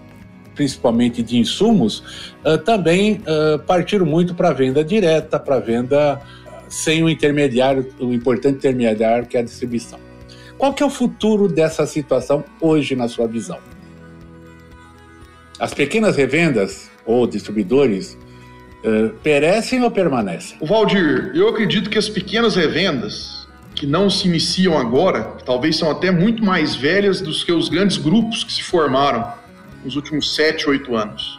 principalmente de insumos, eh, também eh, partiram muito para a venda direta, para a venda sem o intermediário, o importante intermediário que é a distribuição. Qual que é o futuro dessa situação hoje, na sua visão? As pequenas revendas ou distribuidores perecem ou permanecem? Valdir, eu acredito que as pequenas revendas que não se iniciam agora, que talvez são até muito mais velhas dos que os grandes grupos que se formaram nos últimos sete, oito anos.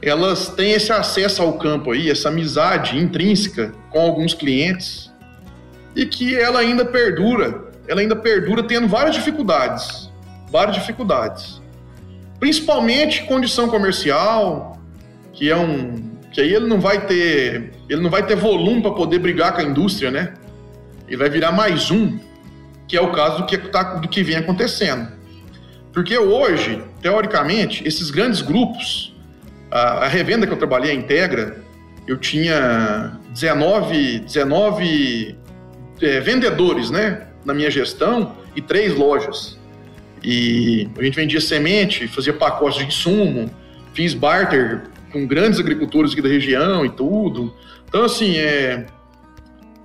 Elas têm esse acesso ao campo aí, essa amizade intrínseca com alguns clientes e que ela ainda perdura, ela ainda perdura tendo várias dificuldades, várias dificuldades. Principalmente condição comercial, que é um que aí ele não vai ter, ele não vai ter volume para poder brigar com a indústria, né? Ele vai virar mais um, que é o caso do que, tá, do que vem acontecendo. Porque hoje, teoricamente, esses grandes grupos, a, a revenda que eu trabalhei, a Integra, eu tinha 19, 19 é, vendedores, né, na minha gestão e três lojas. E a gente vendia semente, fazia pacotes de insumo, fiz barter com grandes agricultores aqui da região e tudo. Então, assim, é,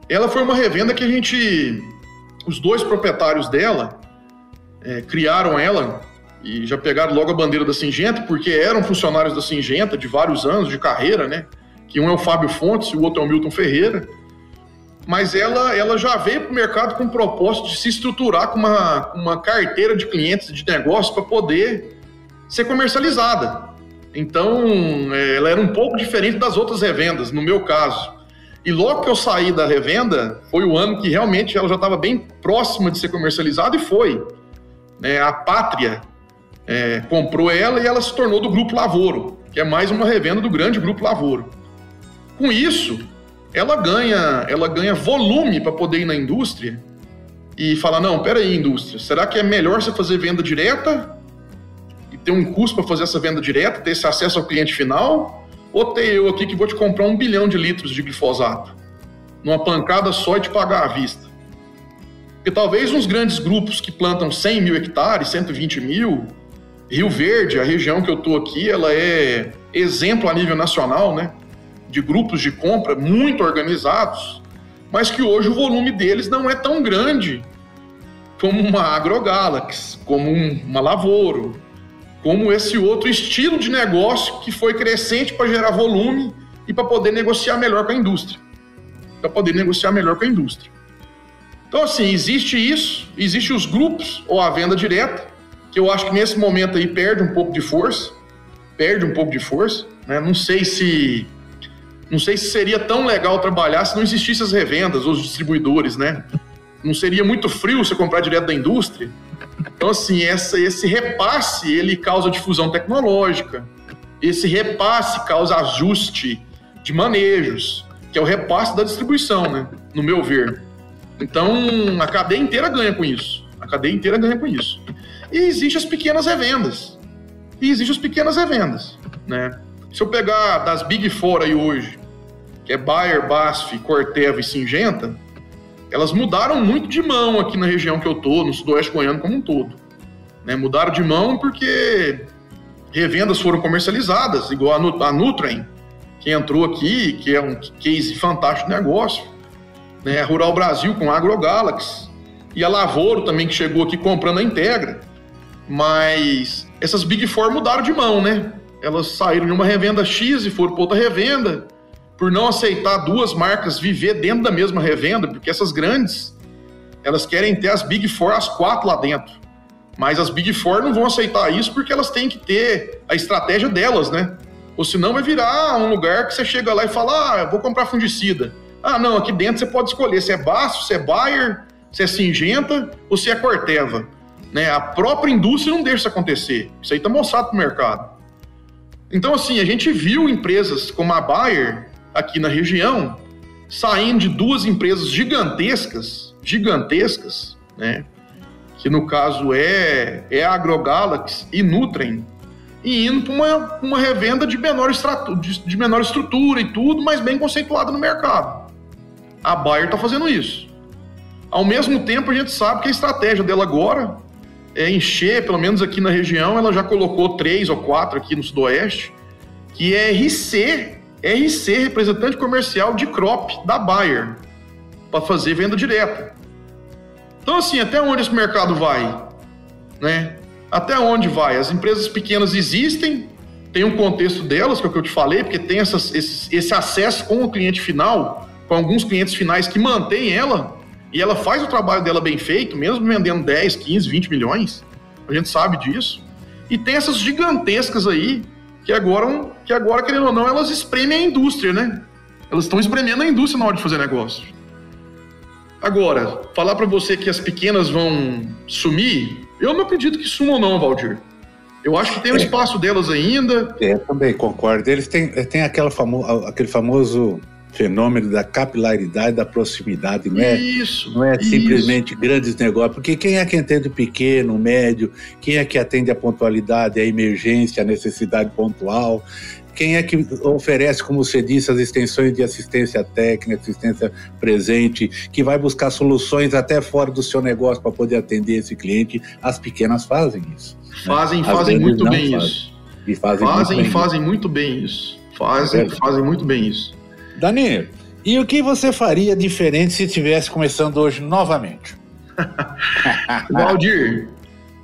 ela foi uma revenda que a gente, os dois proprietários dela, é, criaram ela e já pegaram logo a bandeira da Singenta, porque eram funcionários da Singenta de vários anos de carreira, né? Que um é o Fábio Fontes e o outro é o Milton Ferreira. Mas ela, ela já veio para o mercado com o propósito de se estruturar com uma, uma carteira de clientes de negócio para poder ser comercializada. Então, é, ela era um pouco diferente das outras revendas, no meu caso. E logo que eu saí da revenda, foi o ano que realmente ela já estava bem próxima de ser comercializada e foi. É, a Pátria é, comprou ela e ela se tornou do Grupo Lavoro, que é mais uma revenda do grande Grupo Lavoro. Com isso, ela ganha, ela ganha volume para poder ir na indústria e falar: não, peraí, indústria, será que é melhor você fazer venda direta e ter um custo para fazer essa venda direta, ter esse acesso ao cliente final? Ter eu aqui que vou te comprar um bilhão de litros de glifosato numa pancada só e te pagar à vista? Porque talvez uns grandes grupos que plantam 100 mil hectares, 120 mil, Rio Verde, a região que eu estou aqui, ela é exemplo a nível nacional, né? De grupos de compra muito organizados, mas que hoje o volume deles não é tão grande como uma AgroGalaxy, como uma Lavoro, como esse outro estilo de negócio que foi crescente para gerar volume e para poder negociar melhor com a indústria. Para poder negociar melhor com a indústria. Então, assim, existe isso, existe os grupos ou a venda direta, que eu acho que nesse momento aí perde um pouco de força, perde um pouco de força, né? Não sei se não sei se seria tão legal trabalhar se não existissem as revendas, os distribuidores, né? Não seria muito frio você comprar direto da indústria. Então, assim, essa, esse repasse, ele causa difusão tecnológica. Esse repasse causa ajuste de manejos, que é o repasse da distribuição, né? No meu ver. Então, a cadeia inteira ganha com isso. A cadeia inteira ganha com isso. E existem as pequenas revendas. E existem as pequenas revendas, né? Se eu pegar das Big Four aí hoje, que é Bayer, BASF, Corteva e Singenta, elas mudaram muito de mão aqui na região que eu tô, no sudoeste goiano como um todo. Né? Mudaram de mão porque revendas foram comercializadas, igual a Nutrem, que entrou aqui, que é um case fantástico de negócio né? A Rural Brasil com a AgroGalaxy e a Lavoro também que chegou aqui comprando a Integra. Mas essas Big Four mudaram de mão, né? Elas saíram de uma revenda X e foram para outra revenda, por não aceitar duas marcas viver dentro da mesma revenda, porque essas grandes, elas querem ter as Big Four as quatro lá dentro. Mas as Big Four não vão aceitar isso porque elas têm que ter a estratégia delas, né? Ou senão vai virar um lugar que você chega lá e fala: ah, eu vou comprar fungicida. Ah, não, aqui dentro você pode escolher se é Basso, se é Bayer, se é Singenta ou se é Corteva. Né? A própria indústria não deixa isso acontecer. Isso aí está mostrado para o mercado. Então, assim, a gente viu empresas como a Bayer aqui na região saindo de duas empresas gigantescas, gigantescas, né? Que no caso é, é a AgroGalaxy e Nutrem, e indo para uma, uma revenda de menor, de, de menor estrutura e tudo, mas bem conceituada no mercado. A Bayer está fazendo isso. Ao mesmo tempo, a gente sabe que a estratégia dela agora é encher, pelo menos aqui na região, ela já colocou três ou quatro aqui no Sudoeste, que é RC, RC, representante comercial de crop da Bayer, para fazer venda direta. Então, assim, até onde esse mercado vai? Né? Até onde vai? As empresas pequenas existem, tem um contexto delas, que é o que eu te falei, porque tem essas, esse, esse acesso com o cliente final, com alguns clientes finais que mantêm ela, e ela faz o trabalho dela bem feito, mesmo vendendo 10, 15, 20 milhões, a gente sabe disso. E tem essas gigantescas aí, que agora, que agora querendo ou não, elas espremem a indústria, né? Elas estão espremendo a indústria na hora de fazer negócio. Agora, falar para você que as pequenas vão sumir, eu não acredito que sumam não, Valdir. Eu acho que tem um é. espaço delas ainda. É, eu também concordo. Eles têm, têm aquela famo, aquele famoso fenômeno da capilaridade, da proximidade, não é, isso, não é simplesmente grandes negócios, porque quem é que atende o pequeno, o médio, quem é que atende a pontualidade, a emergência, a necessidade pontual, quem é que oferece, como você disse, as extensões de assistência técnica, assistência presente, que vai buscar soluções até fora do seu negócio para poder atender esse cliente? As pequenas fazem isso. Fazem, né? fazem muito bem fazem. isso. E fazem, fazem, muito bem fazem isso. muito bem isso. Fazem, é fazem muito bem isso. Dani, e o que você faria diferente se estivesse começando hoje novamente? Valdir,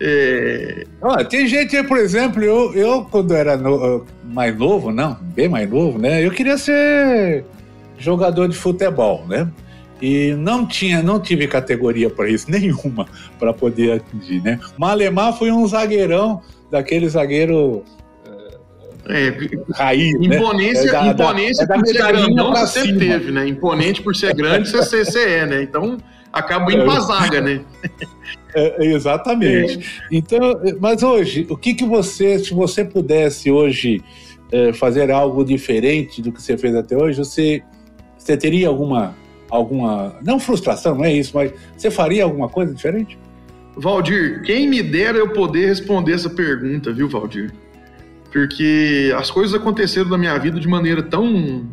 é... Ah, tem gente por exemplo, eu, eu quando era no, mais novo, não, bem mais novo, né? Eu queria ser jogador de futebol, né? E não tinha, não tive categoria para isso nenhuma para poder atingir, né? Malemar foi um zagueirão, daquele zagueiro é, raiz, né? imponência, né? é da, imponência da, é por ser grandão você sempre teve, né? Imponente por ser grande você, você é, né? Então acaba indo pra zaga, né? É, exatamente. É. Então, mas hoje, o que que você, se você pudesse hoje é, fazer algo diferente do que você fez até hoje, você, você teria alguma, alguma, não frustração, não é isso, mas você faria alguma coisa diferente? Valdir, quem me dera eu poder responder essa pergunta, viu, Valdir? Porque as coisas aconteceram na minha vida de maneira tão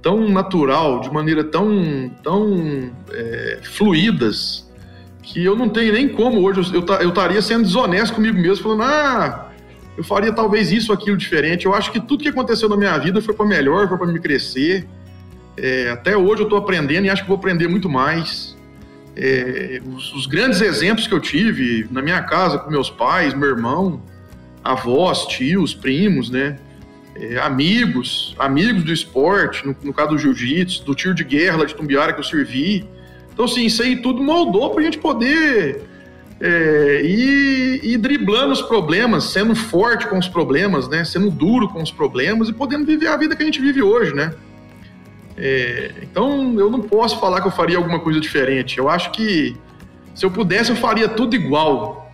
tão natural, de maneira tão tão é, fluidas que eu não tenho nem como hoje. Eu eu estaria sendo desonesto comigo mesmo falando ah eu faria talvez isso aquilo diferente. Eu acho que tudo que aconteceu na minha vida foi para melhor foi para me crescer. É, até hoje eu estou aprendendo e acho que vou aprender muito mais. É, os, os grandes exemplos que eu tive na minha casa com meus pais meu irmão avós, tios, primos, né? É, amigos, amigos do esporte, no, no caso do jiu-jitsu, do tiro de guerra lá de Tumbiara que eu servi. Então, assim, isso aí tudo moldou para a gente poder é, ir, ir driblando os problemas, sendo forte com os problemas, né? Sendo duro com os problemas e podendo viver a vida que a gente vive hoje, né? É, então, eu não posso falar que eu faria alguma coisa diferente. Eu acho que se eu pudesse, eu faria tudo igual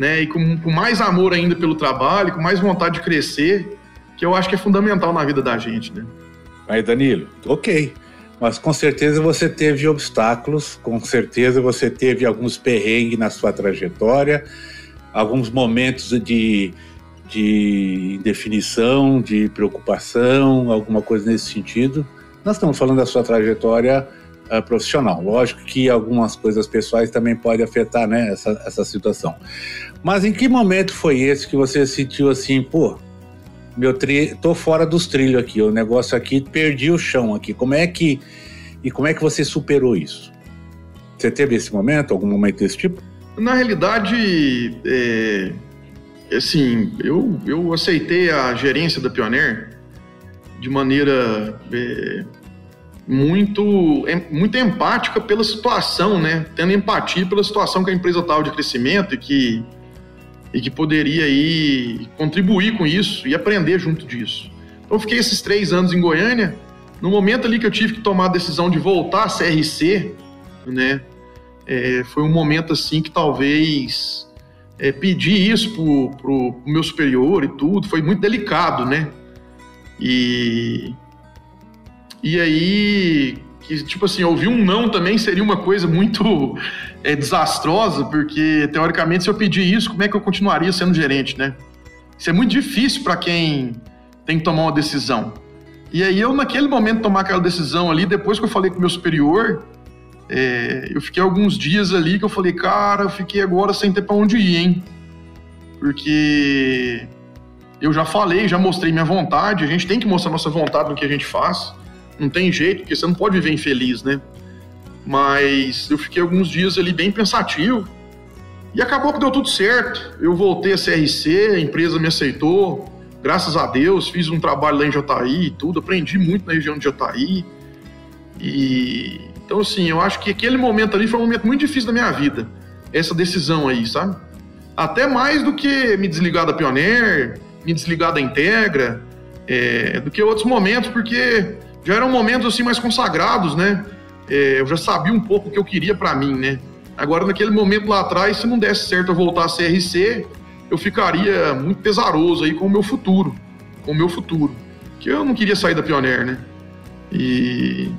né? E com, com mais amor ainda pelo trabalho, com mais vontade de crescer, que eu acho que é fundamental na vida da gente, né? Aí, Danilo, ok. Mas com certeza você teve obstáculos, com certeza você teve alguns perrengues na sua trajetória, alguns momentos de, de indefinição, de preocupação, alguma coisa nesse sentido. Nós estamos falando da sua trajetória uh, profissional. Lógico que algumas coisas pessoais também podem afetar né, essa, essa situação. Mas em que momento foi esse que você sentiu assim, pô, meu tri... tô fora dos trilhos aqui, o negócio aqui, perdi o chão aqui. Como é que e como é que você superou isso? Você teve esse momento, algum momento desse tipo? Na realidade, é, assim, eu, eu aceitei a gerência da Pioneer de maneira é, muito, muito empática pela situação, né? Tendo empatia pela situação que a empresa estava de crescimento e que, e que poderia aí contribuir com isso e aprender junto disso. Então, eu fiquei esses três anos em Goiânia. No momento ali que eu tive que tomar a decisão de voltar à CRC, né? É, foi um momento assim que talvez é, pedir isso pro, pro, pro meu superior e tudo foi muito delicado, né? E e aí, que, tipo assim, ouvir um não também seria uma coisa muito é, desastrosa, porque teoricamente, se eu pedir isso, como é que eu continuaria sendo gerente, né? Isso é muito difícil para quem tem que tomar uma decisão. E aí, eu, naquele momento, tomar aquela decisão ali, depois que eu falei com o meu superior, é, eu fiquei alguns dias ali que eu falei, cara, eu fiquei agora sem ter para onde ir, hein? Porque eu já falei, já mostrei minha vontade, a gente tem que mostrar nossa vontade no que a gente faz não tem jeito, porque você não pode viver infeliz, né? Mas eu fiquei alguns dias ali bem pensativo e acabou que deu tudo certo. Eu voltei a CRC, a empresa me aceitou, graças a Deus, fiz um trabalho lá em Jataí e tudo, aprendi muito na região de Jataí. E Então, assim, eu acho que aquele momento ali foi um momento muito difícil da minha vida. Essa decisão aí, sabe? Até mais do que me desligar da Pioneer, me desligar da Integra, é, do que outros momentos, porque já eram momentos assim mais consagrados, né? É, eu já sabia um pouco o que eu queria para mim, né? Agora, naquele momento lá atrás, se não desse certo eu voltar a CRC, eu ficaria muito pesaroso aí com o meu futuro, com o meu futuro, que eu não queria sair da Pioneer, né? E,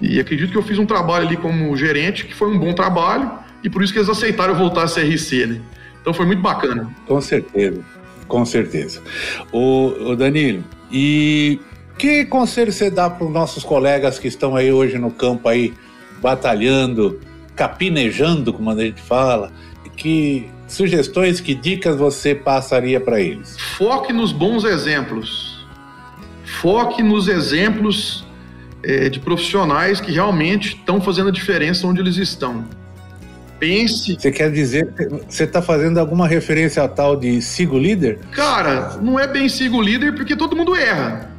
e acredito que eu fiz um trabalho ali como gerente, que foi um bom trabalho, e por isso que eles aceitaram voltar a CRC, né? Então foi muito bacana. Com certeza, com certeza. O, o Danilo, e que conselho você dá para os nossos colegas que estão aí hoje no campo aí, batalhando, capinejando, como a gente fala, que sugestões, que dicas você passaria para eles? Foque nos bons exemplos. Foque nos exemplos é, de profissionais que realmente estão fazendo a diferença onde eles estão. Pense. Você quer dizer que você está fazendo alguma referência a tal de sigo líder? Cara, não é bem sigo líder porque todo mundo erra.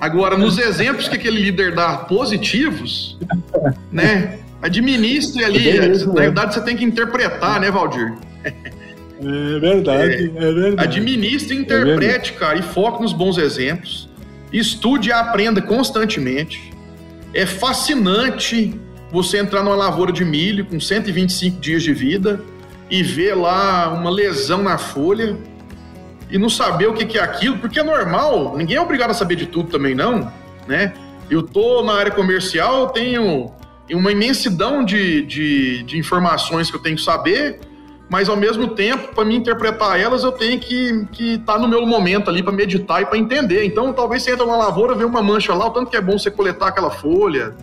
Agora, nos exemplos que aquele líder dá positivos, né? Administre ali. Beleza, na verdade, você tem que interpretar, né, Valdir? É verdade, é, é verdade. Administre, interprete, é cara, e foque nos bons exemplos. Estude e aprenda constantemente. É fascinante você entrar numa lavoura de milho com 125 dias de vida e ver lá uma lesão na folha e não saber o que é aquilo, porque é normal, ninguém é obrigado a saber de tudo também, não, né? Eu tô na área comercial, eu tenho uma imensidão de, de, de informações que eu tenho que saber, mas ao mesmo tempo, para me interpretar elas, eu tenho que estar tá no meu momento ali para meditar e para entender. Então, talvez você entra numa lavoura, vê uma mancha lá, o tanto que é bom você coletar aquela folha,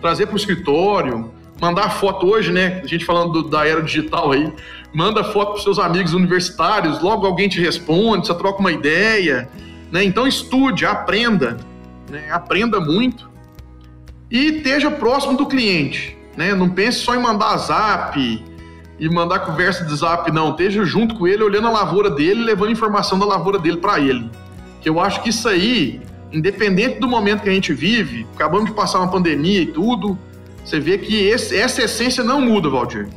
trazer para o escritório, mandar foto hoje, né? A gente falando do, da era digital aí, manda foto para seus amigos universitários, logo alguém te responde, você troca uma ideia, né? Então estude, aprenda, né? aprenda muito e esteja próximo do cliente, né? Não pense só em mandar zap e mandar conversa de zap, não. Esteja junto com ele, olhando a lavoura dele, levando informação da lavoura dele para ele. Que eu acho que isso aí, independente do momento que a gente vive, acabamos de passar uma pandemia e tudo, você vê que esse, essa essência não muda, Valdir.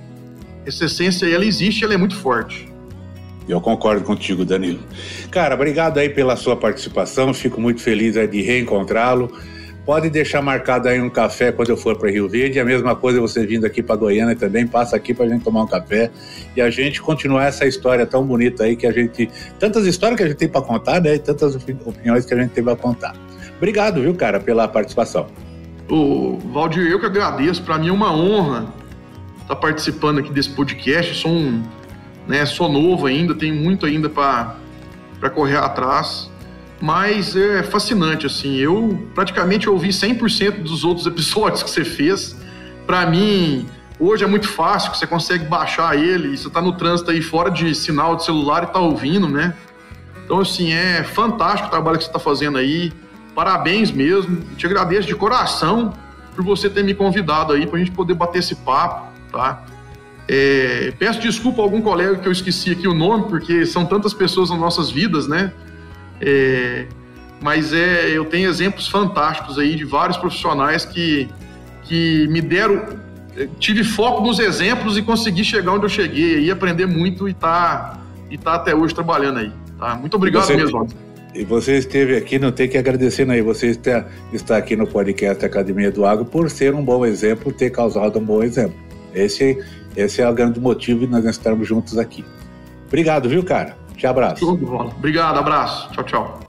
Essa essência, ela existe, ela é muito forte. Eu concordo contigo, Danilo. Cara, obrigado aí pela sua participação. Fico muito feliz de reencontrá-lo. Pode deixar marcado aí um café quando eu for para Rio Verde. A mesma coisa você vindo aqui para Goiânia também, passa aqui para a gente tomar um café e a gente continuar essa história tão bonita aí que a gente. Tantas histórias que a gente tem para contar, né? E tantas opiniões que a gente tem para contar. Obrigado, viu, cara, pela participação. O Valdir, eu que agradeço. Para mim é uma honra estar participando aqui desse podcast. Sou um, né, sou novo ainda, tenho muito ainda para correr atrás mas é fascinante, assim. Eu praticamente ouvi 100% dos outros episódios que você fez. Para mim, hoje é muito fácil, você consegue baixar ele, você tá no trânsito aí fora de sinal de celular e tá ouvindo, né? Então, assim, é fantástico o trabalho que você está fazendo aí. Parabéns mesmo. Te agradeço de coração por você ter me convidado aí para a gente poder bater esse papo, tá? É, peço desculpa a algum colega que eu esqueci aqui o nome, porque são tantas pessoas nas nossas vidas, né? É, mas é, eu tenho exemplos fantásticos aí de vários profissionais que, que me deram. Tive foco nos exemplos e consegui chegar onde eu cheguei e aprender muito e tá, e tá até hoje trabalhando aí. Tá? Muito obrigado você, mesmo. E você esteve aqui, não tem que agradecer, aí. Você está, está aqui no podcast Academia do Agro por ser um bom exemplo, ter causado um bom exemplo. Esse, esse é o grande motivo de nós estarmos juntos aqui. Obrigado, viu, cara? Te abraço. Show de bola. Obrigado, abraço. Tchau, tchau.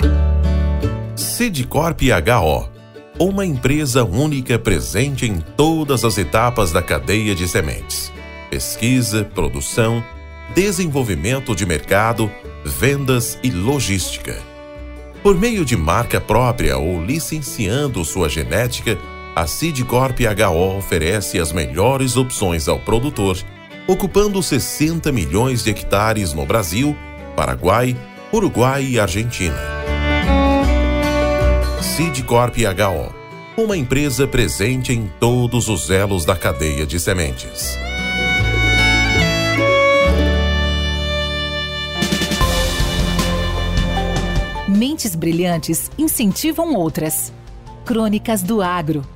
Sidcorp HO uma empresa única presente em todas as etapas da cadeia de sementes: pesquisa, produção, desenvolvimento de mercado, vendas e logística. Por meio de marca própria ou licenciando sua genética, a Sidcorp HO oferece as melhores opções ao produtor, ocupando 60 milhões de hectares no Brasil Paraguai, Uruguai e Argentina. Sidcorp HO, uma empresa presente em todos os elos da cadeia de sementes. Mentes brilhantes incentivam outras. Crônicas do Agro.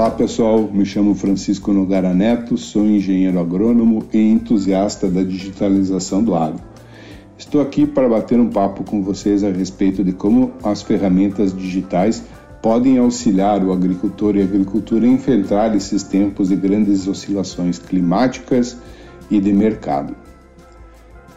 Olá pessoal, me chamo Francisco Nogara Neto, sou engenheiro agrônomo e entusiasta da digitalização do agro. Estou aqui para bater um papo com vocês a respeito de como as ferramentas digitais podem auxiliar o agricultor e a agricultura a enfrentar esses tempos de grandes oscilações climáticas e de mercado.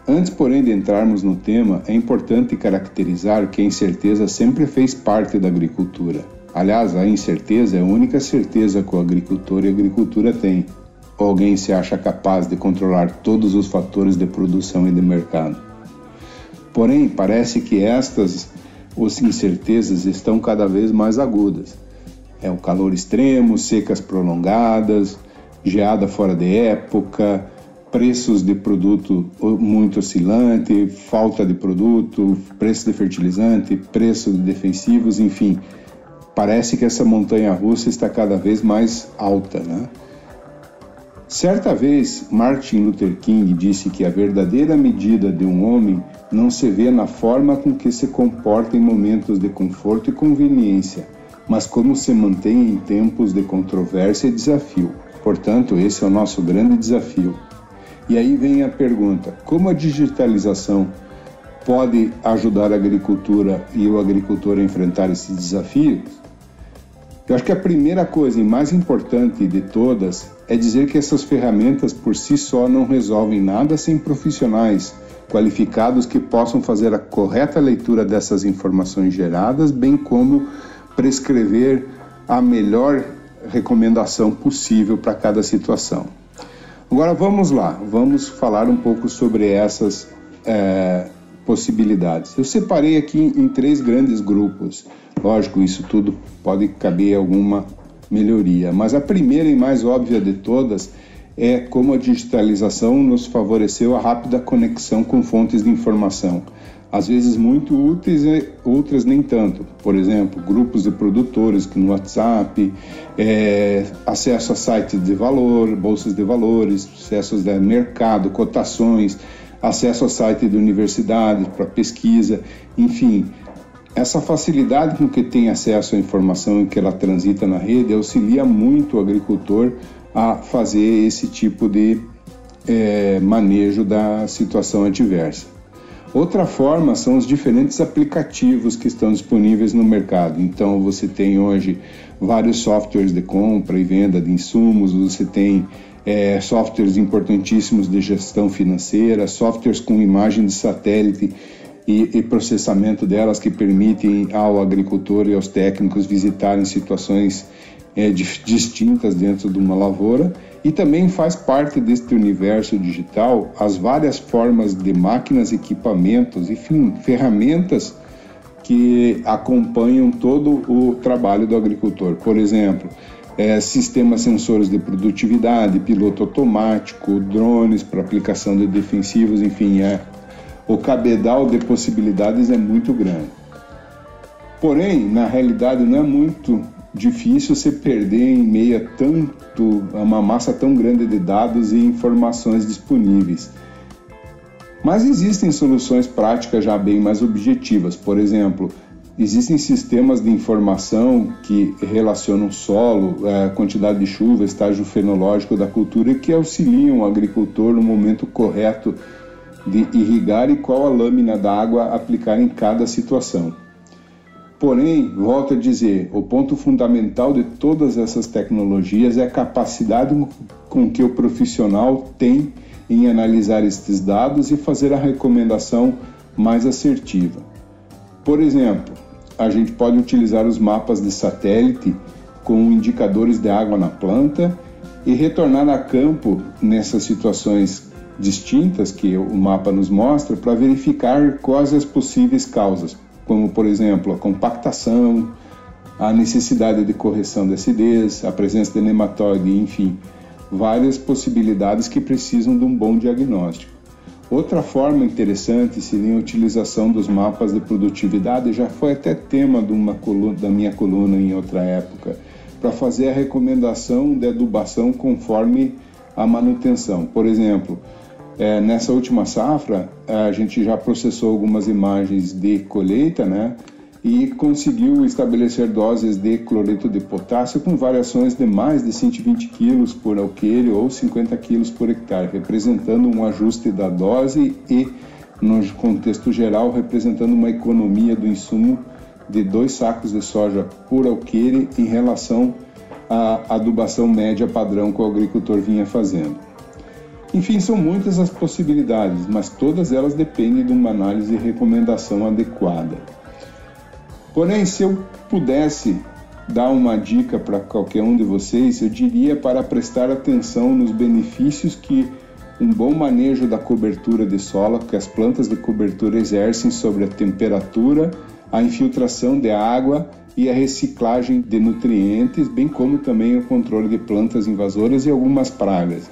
Antes, porém, de entrarmos no tema, é importante caracterizar que a incerteza sempre fez parte da agricultura Aliás, a incerteza é a única certeza que o agricultor e a agricultura têm. Ou alguém se acha capaz de controlar todos os fatores de produção e de mercado. Porém, parece que estas incertezas estão cada vez mais agudas. É o calor extremo, secas prolongadas, geada fora de época, preços de produto muito oscilante, falta de produto, preço de fertilizante, preço de defensivos, enfim parece que essa montanha russa está cada vez mais alta, né? Certa vez, Martin Luther King disse que a verdadeira medida de um homem não se vê na forma com que se comporta em momentos de conforto e conveniência, mas como se mantém em tempos de controvérsia e desafio. Portanto, esse é o nosso grande desafio. E aí vem a pergunta: como a digitalização pode ajudar a agricultura e o agricultor a enfrentar esses desafios? Eu acho que a primeira coisa e mais importante de todas é dizer que essas ferramentas por si só não resolvem nada sem profissionais qualificados que possam fazer a correta leitura dessas informações geradas, bem como prescrever a melhor recomendação possível para cada situação. Agora vamos lá, vamos falar um pouco sobre essas é, possibilidades. Eu separei aqui em três grandes grupos. Lógico, isso tudo pode caber alguma melhoria, mas a primeira e mais óbvia de todas é como a digitalização nos favoreceu a rápida conexão com fontes de informação, às vezes muito úteis e outras nem tanto. Por exemplo, grupos de produtores que no WhatsApp, é, acesso a sites de valor, bolsas de valores, acessos de mercado, cotações, acesso ao site de universidade para pesquisa, enfim. Essa facilidade com que tem acesso à informação e que ela transita na rede auxilia muito o agricultor a fazer esse tipo de é, manejo da situação adversa. Outra forma são os diferentes aplicativos que estão disponíveis no mercado. Então, você tem hoje vários softwares de compra e venda de insumos, você tem é, softwares importantíssimos de gestão financeira, softwares com imagem de satélite e, e, processamento delas que permitem ao agricultor e aos técnicos visitarem situações é, distintas dentro de uma lavoura e também faz parte deste universo digital as várias formas de máquinas, equipamentos, enfim, ferramentas que acompanham todo o trabalho do agricultor. Por exemplo, é, sistemas sensores de produtividade, piloto automático, drones para aplicação de defensivos, enfim, é, o cabedal de possibilidades é muito grande. Porém, na realidade, não é muito difícil se perder em meio a tanto, a uma massa tão grande de dados e informações disponíveis. Mas existem soluções práticas já bem mais objetivas. Por exemplo, Existem sistemas de informação que relacionam solo, é, quantidade de chuva, estágio fenológico da cultura que auxiliam o agricultor no momento correto de irrigar e qual a lâmina d'água aplicar em cada situação. Porém, volto a dizer, o ponto fundamental de todas essas tecnologias é a capacidade com que o profissional tem em analisar estes dados e fazer a recomendação mais assertiva. Por exemplo, a gente pode utilizar os mapas de satélite com indicadores de água na planta e retornar a campo nessas situações distintas que o mapa nos mostra para verificar quais as possíveis causas, como por exemplo a compactação, a necessidade de correção de acidez, a presença de nematóide, enfim, várias possibilidades que precisam de um bom diagnóstico. Outra forma interessante seria a utilização dos mapas de produtividade, já foi até tema de uma coluna, da minha coluna em outra época, para fazer a recomendação de adubação conforme a manutenção. Por exemplo, é, nessa última safra, a gente já processou algumas imagens de colheita, né? E conseguiu estabelecer doses de cloreto de potássio com variações de mais de 120 kg por alqueire ou 50 kg por hectare, representando um ajuste da dose e, no contexto geral, representando uma economia do insumo de dois sacos de soja por alqueire em relação à adubação média padrão que o agricultor vinha fazendo. Enfim, são muitas as possibilidades, mas todas elas dependem de uma análise e recomendação adequada. Porém, se eu pudesse dar uma dica para qualquer um de vocês, eu diria para prestar atenção nos benefícios que um bom manejo da cobertura de solo que as plantas de cobertura exercem sobre a temperatura, a infiltração de água e a reciclagem de nutrientes, bem como também o controle de plantas invasoras e algumas pragas.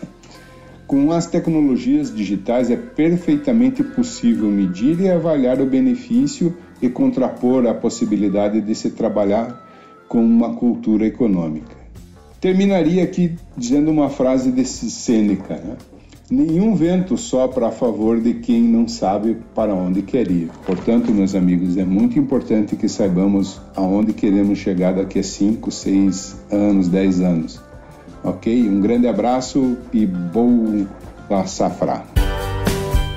Com as tecnologias digitais é perfeitamente possível medir e avaliar o benefício e contrapor a possibilidade de se trabalhar com uma cultura econômica. Terminaria aqui dizendo uma frase de Sêneca: né? Nenhum vento sopra a favor de quem não sabe para onde quer ir. Portanto, meus amigos, é muito importante que saibamos aonde queremos chegar daqui a 5, 6 anos, 10 anos Ok? Um grande abraço e boa safra.